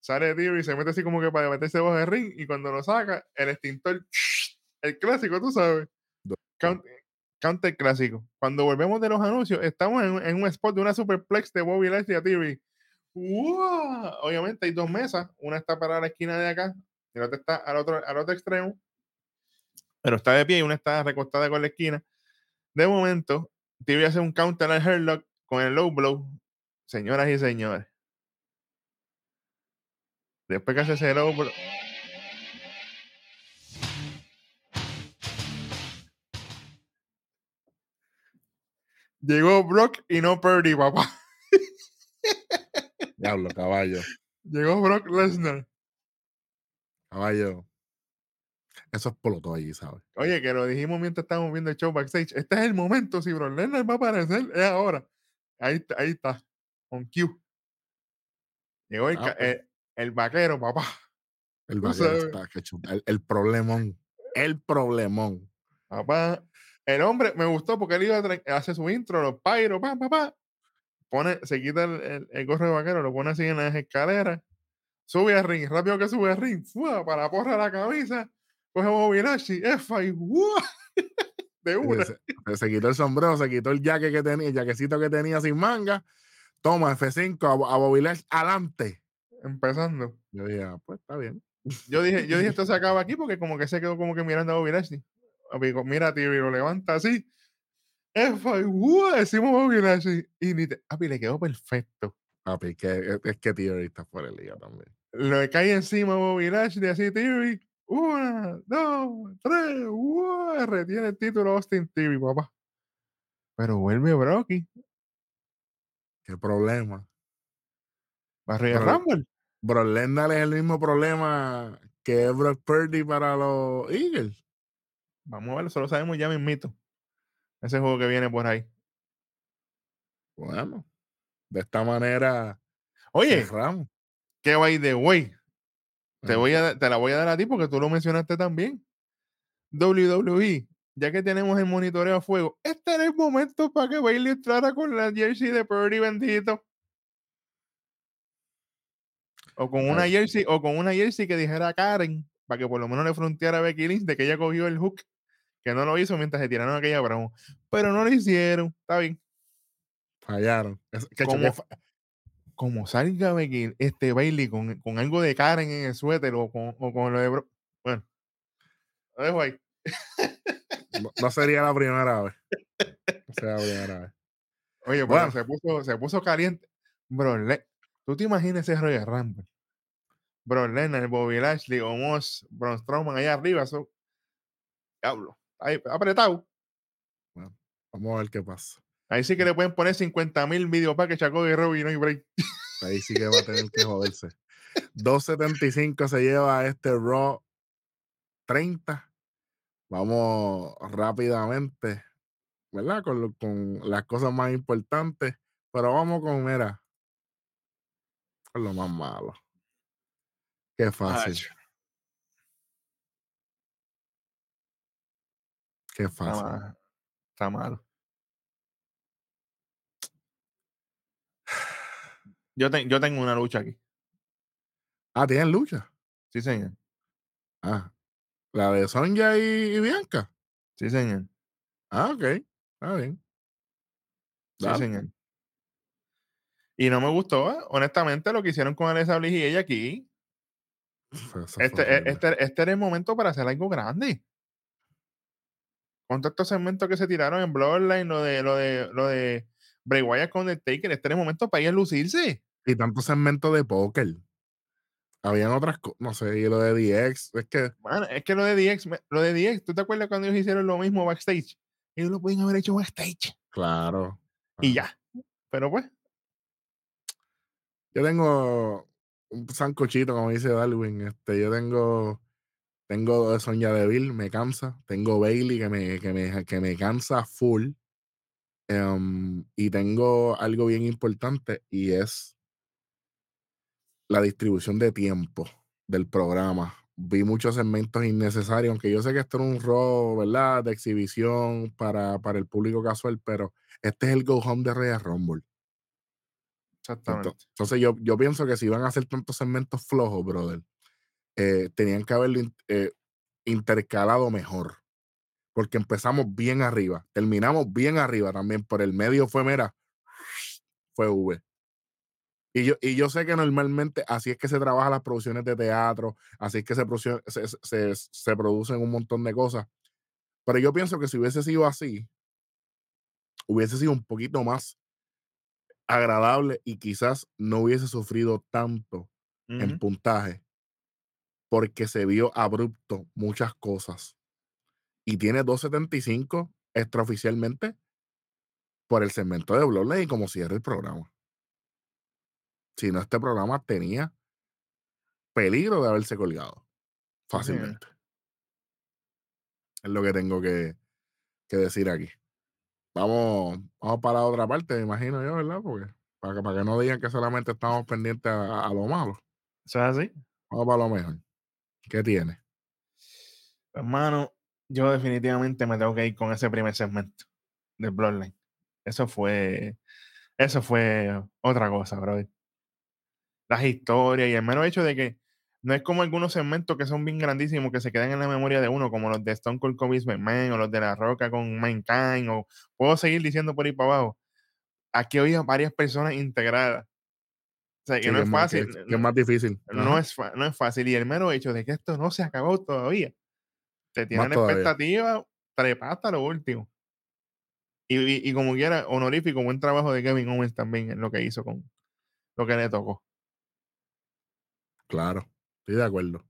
sale Dio y se mete así como que para meterse bajo el ring, y cuando lo saca, el extintor, <sniffs> el clásico, tú sabes. Count, el clásico. Cuando volvemos de los anuncios, estamos en, un spot de una superplex de Bobby Lashley a TV Obviamente hay dos mesas, una está para la esquina de acá y la otra está al otro, al otro extremo. Pero está de pie y una está recostada con la esquina. De momento, TV hace un counter al Herlock con el low blow. Señoras y señores. Después que hace ese low blow. Llegó Brock y no Purdy, papá. Diablo, caballo. Llegó Brock Lesnar. Caballo. Eso explotó allí, ¿sabes? Oye, que lo dijimos mientras estábamos viendo el show backstage. Este es el momento, si Brock Lesnar va a aparecer, es ahora. Ahí, está- ahí está, con Q. Llegó el, Ah, pues. eh, el vaquero, papá. <laughs> El vaquero está que. El, el problemón. El problemón. Papá, el hombre me gustó porque él iba a tra- hace su intro, los pyros, pa, pa, pa. Pone, se quita el, el- gorro de vaquero, lo pone así en las escaleras, sube al ring, rápido que sube al ring, ¡fua! para porra la camisa, coge Lashley, Efa y ¡fua! <laughs> de una. se- se quitó el sombrero, se quitó el jaque que tenía, el jaquecito que tenía sin manga. Toma, F5 a, a adelante. Empezando. Yo dije, ah, pues está bien. Yo dije, yo dije, esto se acaba aquí porque como que se quedó como que mirando a co- Mira, tío, y lo levanta así. Efa y ¡fua! Decimos Bobby Lashley. Y ni te, papi, le quedó perfecto. Papi, que, es que tío está fuera de liga también. le cae encima a Bobby Lashley así TV. Una, dos, tres, ¡ua! retiene el título Austin TV, papá. Pero vuelve Brocky. Qué problema. Pero- Rumble. Brock Lesnar es el mismo problema que Brock Purdy para los Eagles. Vamos a ver, solo sabemos ya mismito. Ese juego que viene por ahí. Bueno, de esta manera Oye, cerramos. que by the way, te, voy a, te la voy a dar a ti porque tú lo mencionaste también. WWE, ya que tenemos el monitoreo a fuego, este era el momento para que Bailey entrara con la jersey de Purdy bendito. O con una jersey, o con una jersey que dijera Karen, para que por lo menos le fronteara a Becky Lynch de que ella cogió el hook, que no lo hizo mientras se tiraron aquella broma. Pero no lo hicieron, está bien. Fallaron. Es- que ¿Cómo? Como salga Becky, este Bailey con, con algo de Karen en el suéter o con, o con lo de bro- Bueno, lo dejo ahí. no, no sería la primera vez. No sería la primera vez. Oye, Bueno. se, puso, se puso caliente. Bro, Le- ¿tú te imaginas ese Royal Rumble? Bro Lennon, Bobby Lashley, Omos, Braun Strowman allá arriba, eso. Diablo, ahí apretado. Vamos a ver qué pasa. Ahí sí que le pueden poner 50 mil videos para que Chaco de Robin no hay break. Ahí sí que va a tener que joderse. <laughs> 2.75 se lleva este Raw 30. Vamos rápidamente, ¿verdad? Con, lo- con las cosas más importantes. Pero vamos con, mira, con lo más malo. Qué fácil, qué está, fácil. está malo. Yo, te- yo tengo una lucha aquí. Ah, ¿tienen lucha? Sí, señor. Ah, la de Sonja y, y Bianca. Sí, señor. Ah, ok. Está bien. Sí, señor. Y no me gustó, ¿eh? honestamente, lo que hicieron con Alexa Bliss y ella aquí. Este, e- este, este era el momento para hacer algo grande. Con todos estos segmentos que se tiraron en Bloodline, lo de, lo de, lo de Bray Wyatt con el Taker, este era el momento para ir a lucirse. Y tanto segmento de póker. Habían otras cosas, no sé, y lo de DX, es que Mano, es que lo de DX, lo de DX, ¿tú te acuerdas cuando ellos hicieron lo mismo backstage? Ellos lo pueden haber hecho backstage Claro. y ya. Pero pues, Yo tengo un sancochito, como dice Darwin. Este, yo tengo, tengo de Sonya Deville, me cansa. Tengo Bailey, que me, que me, que me cansa full. Em, y tengo algo bien importante y es la distribución de tiempo del programa. Vi muchos segmentos innecesarios, aunque yo sé que esto era un rol, ¿verdad? De exhibición para, para el público casual, pero este es el Go Home de Royal Rumble. exactamente. Ento- Entonces yo, yo pienso que si iban a hacer tantos segmentos flojos, brother, eh, tenían que haberlo eh, intercalado mejor. Porque empezamos bien arriba, terminamos bien arriba también. Por el medio fue, mira, fue V. Y yo, y yo sé que normalmente así es que se trabajan las producciones de teatro, así es que se, produce- se, se- se producen un montón de cosas. Pero yo pienso que si hubiese sido así, hubiese sido un poquito más agradable y quizás no hubiese sufrido tanto en puntaje porque se vio abrupto muchas cosas. Y tiene 275 extraoficialmente por el segmento de Bloodline como cierre el programa. Si no, este programa tenía peligro de haberse colgado fácilmente. Es lo que tengo que, decir aquí. Vamos, vamos para la otra parte, me imagino yo, ¿verdad? Porque para que, para que no digan que solamente estamos pendientes a, lo malo. ¿Eso es así? Vamos para lo mejor. ¿Qué tiene? Hermano, yo definitivamente me tengo que ir con ese primer segmento de Bloodline. Eso fue, eso fue otra cosa, brother. Las historias y el mero hecho de que no es como algunos segmentos que son bien grandísimos que se quedan en la memoria de uno, como los de Stone Cold Kobe Man o los de La Roca con Mankind, o puedo seguir diciendo por ahí para abajo. Aquí había varias personas integradas. O sea, que no es fácil. Que, es más difícil. No es, no es fácil. Y el mero hecho de que esto no se acabó todavía. Te tienen expectativa, trepa hasta lo último. Y, y, como quiera, honorífico, buen trabajo de Kevin Owens también en lo que hizo con lo que le tocó. Claro. Estoy de acuerdo.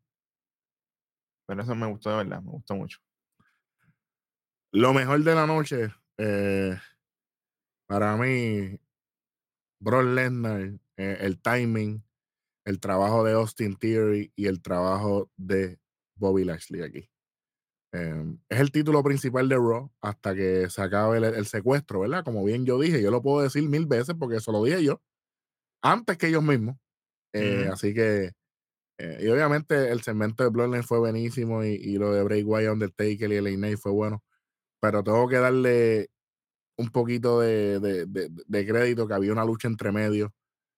Pero eso me gustó de verdad, me gustó mucho. Lo mejor de la noche, eh, para mí, Brock Lesnar, eh, el timing, el trabajo de Austin Theory y el trabajo de Bobby Lashley aquí. Em, es el título principal de Raw hasta que se acabe el, secuestro, ¿verdad? Como bien yo dije, yo lo puedo decir mil veces porque eso lo dije yo, antes que ellos mismos. Eh, así que eh, y obviamente el segmento de Bloodline fue buenísimo y, lo de Bray Wyatt, Undertaker y el fue bueno. Pero tengo que darle un poquito de, de, crédito que había una lucha entre medios.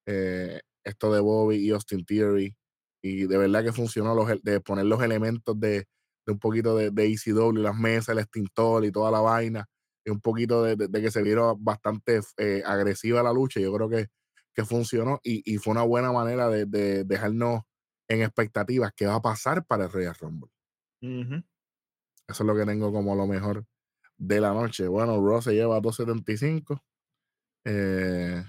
Eh, esto de Bobby y Austin Theory. Y de verdad que funcionó los, de poner los elementos de, un poquito de, de ECW, las mesas, el extintor y toda la vaina. Y un poquito de, que se vieron bastante eh, agresiva la lucha. Yo creo que, que funcionó y, y, fue una buena manera de, dejarnos en expectativas qué va a pasar para el Royal Rumble. Eso es lo que tengo como lo mejor de la noche. Bueno, Ross se lleva 275. Eh,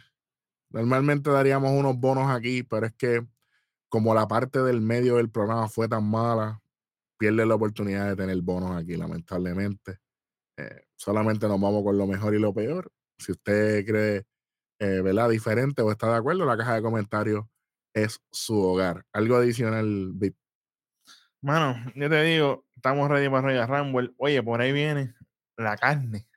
normalmente daríamos unos bonos aquí, pero es que como la parte del medio del programa fue tan mala, pierde la oportunidad de tener bonos aquí, lamentablemente. Eh, solamente nos vamos con lo mejor y lo peor. Si usted cree, eh, ¿verdad? Diferente o está de acuerdo, la caja de comentarios es su hogar. Algo adicional, Bit. Mano, yo te digo, estamos ready para Royal Rumble. Oye, por ahí viene la carne.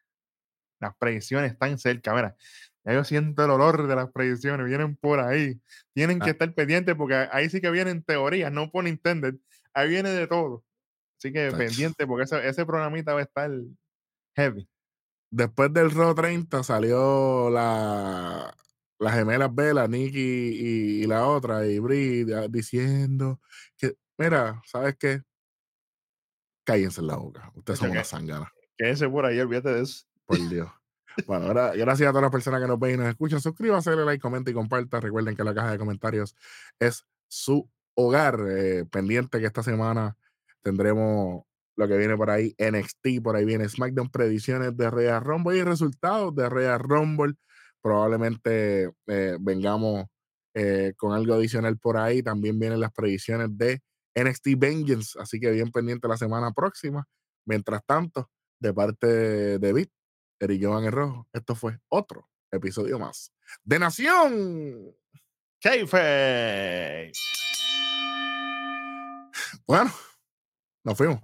Las predicciones están cerca. Mira, ya yo siento el olor de las predicciones. Vienen por ahí. Tienen que ah. estar pendientes porque ahí sí que vienen teorías, no por Nintendo. Ahí viene de todo. Así que pendiente porque ese, ese programita va a estar heavy. Después del Raw 30 salió la, las gemelas Bella, Nicky y, la otra, y Brie, diciendo que, mira, ¿sabes qué? Cállense en la boca. Ustedes son una sangana. Quédense por ahí, olvídate de eso. Por Dios. Bueno, ahora, gracias a todas las personas que nos ven y nos escuchan. Suscríbase, dale like, comenta y comparta. Recuerden que la caja de comentarios es su hogar. Eh, pendiente que esta semana tendremos lo que viene por ahí, NXT, por ahí viene SmackDown, predicciones de Royal Rumble y resultados de Royal Rumble probablemente eh, vengamos eh, con algo adicional por ahí. También vienen las predicciones de NXT Vengeance, así que bien pendiente la semana próxima. Mientras tanto, de parte de David, Eric Joan el Rojo, esto fue otro episodio más de Nación Keife. Bueno, nos fuimos.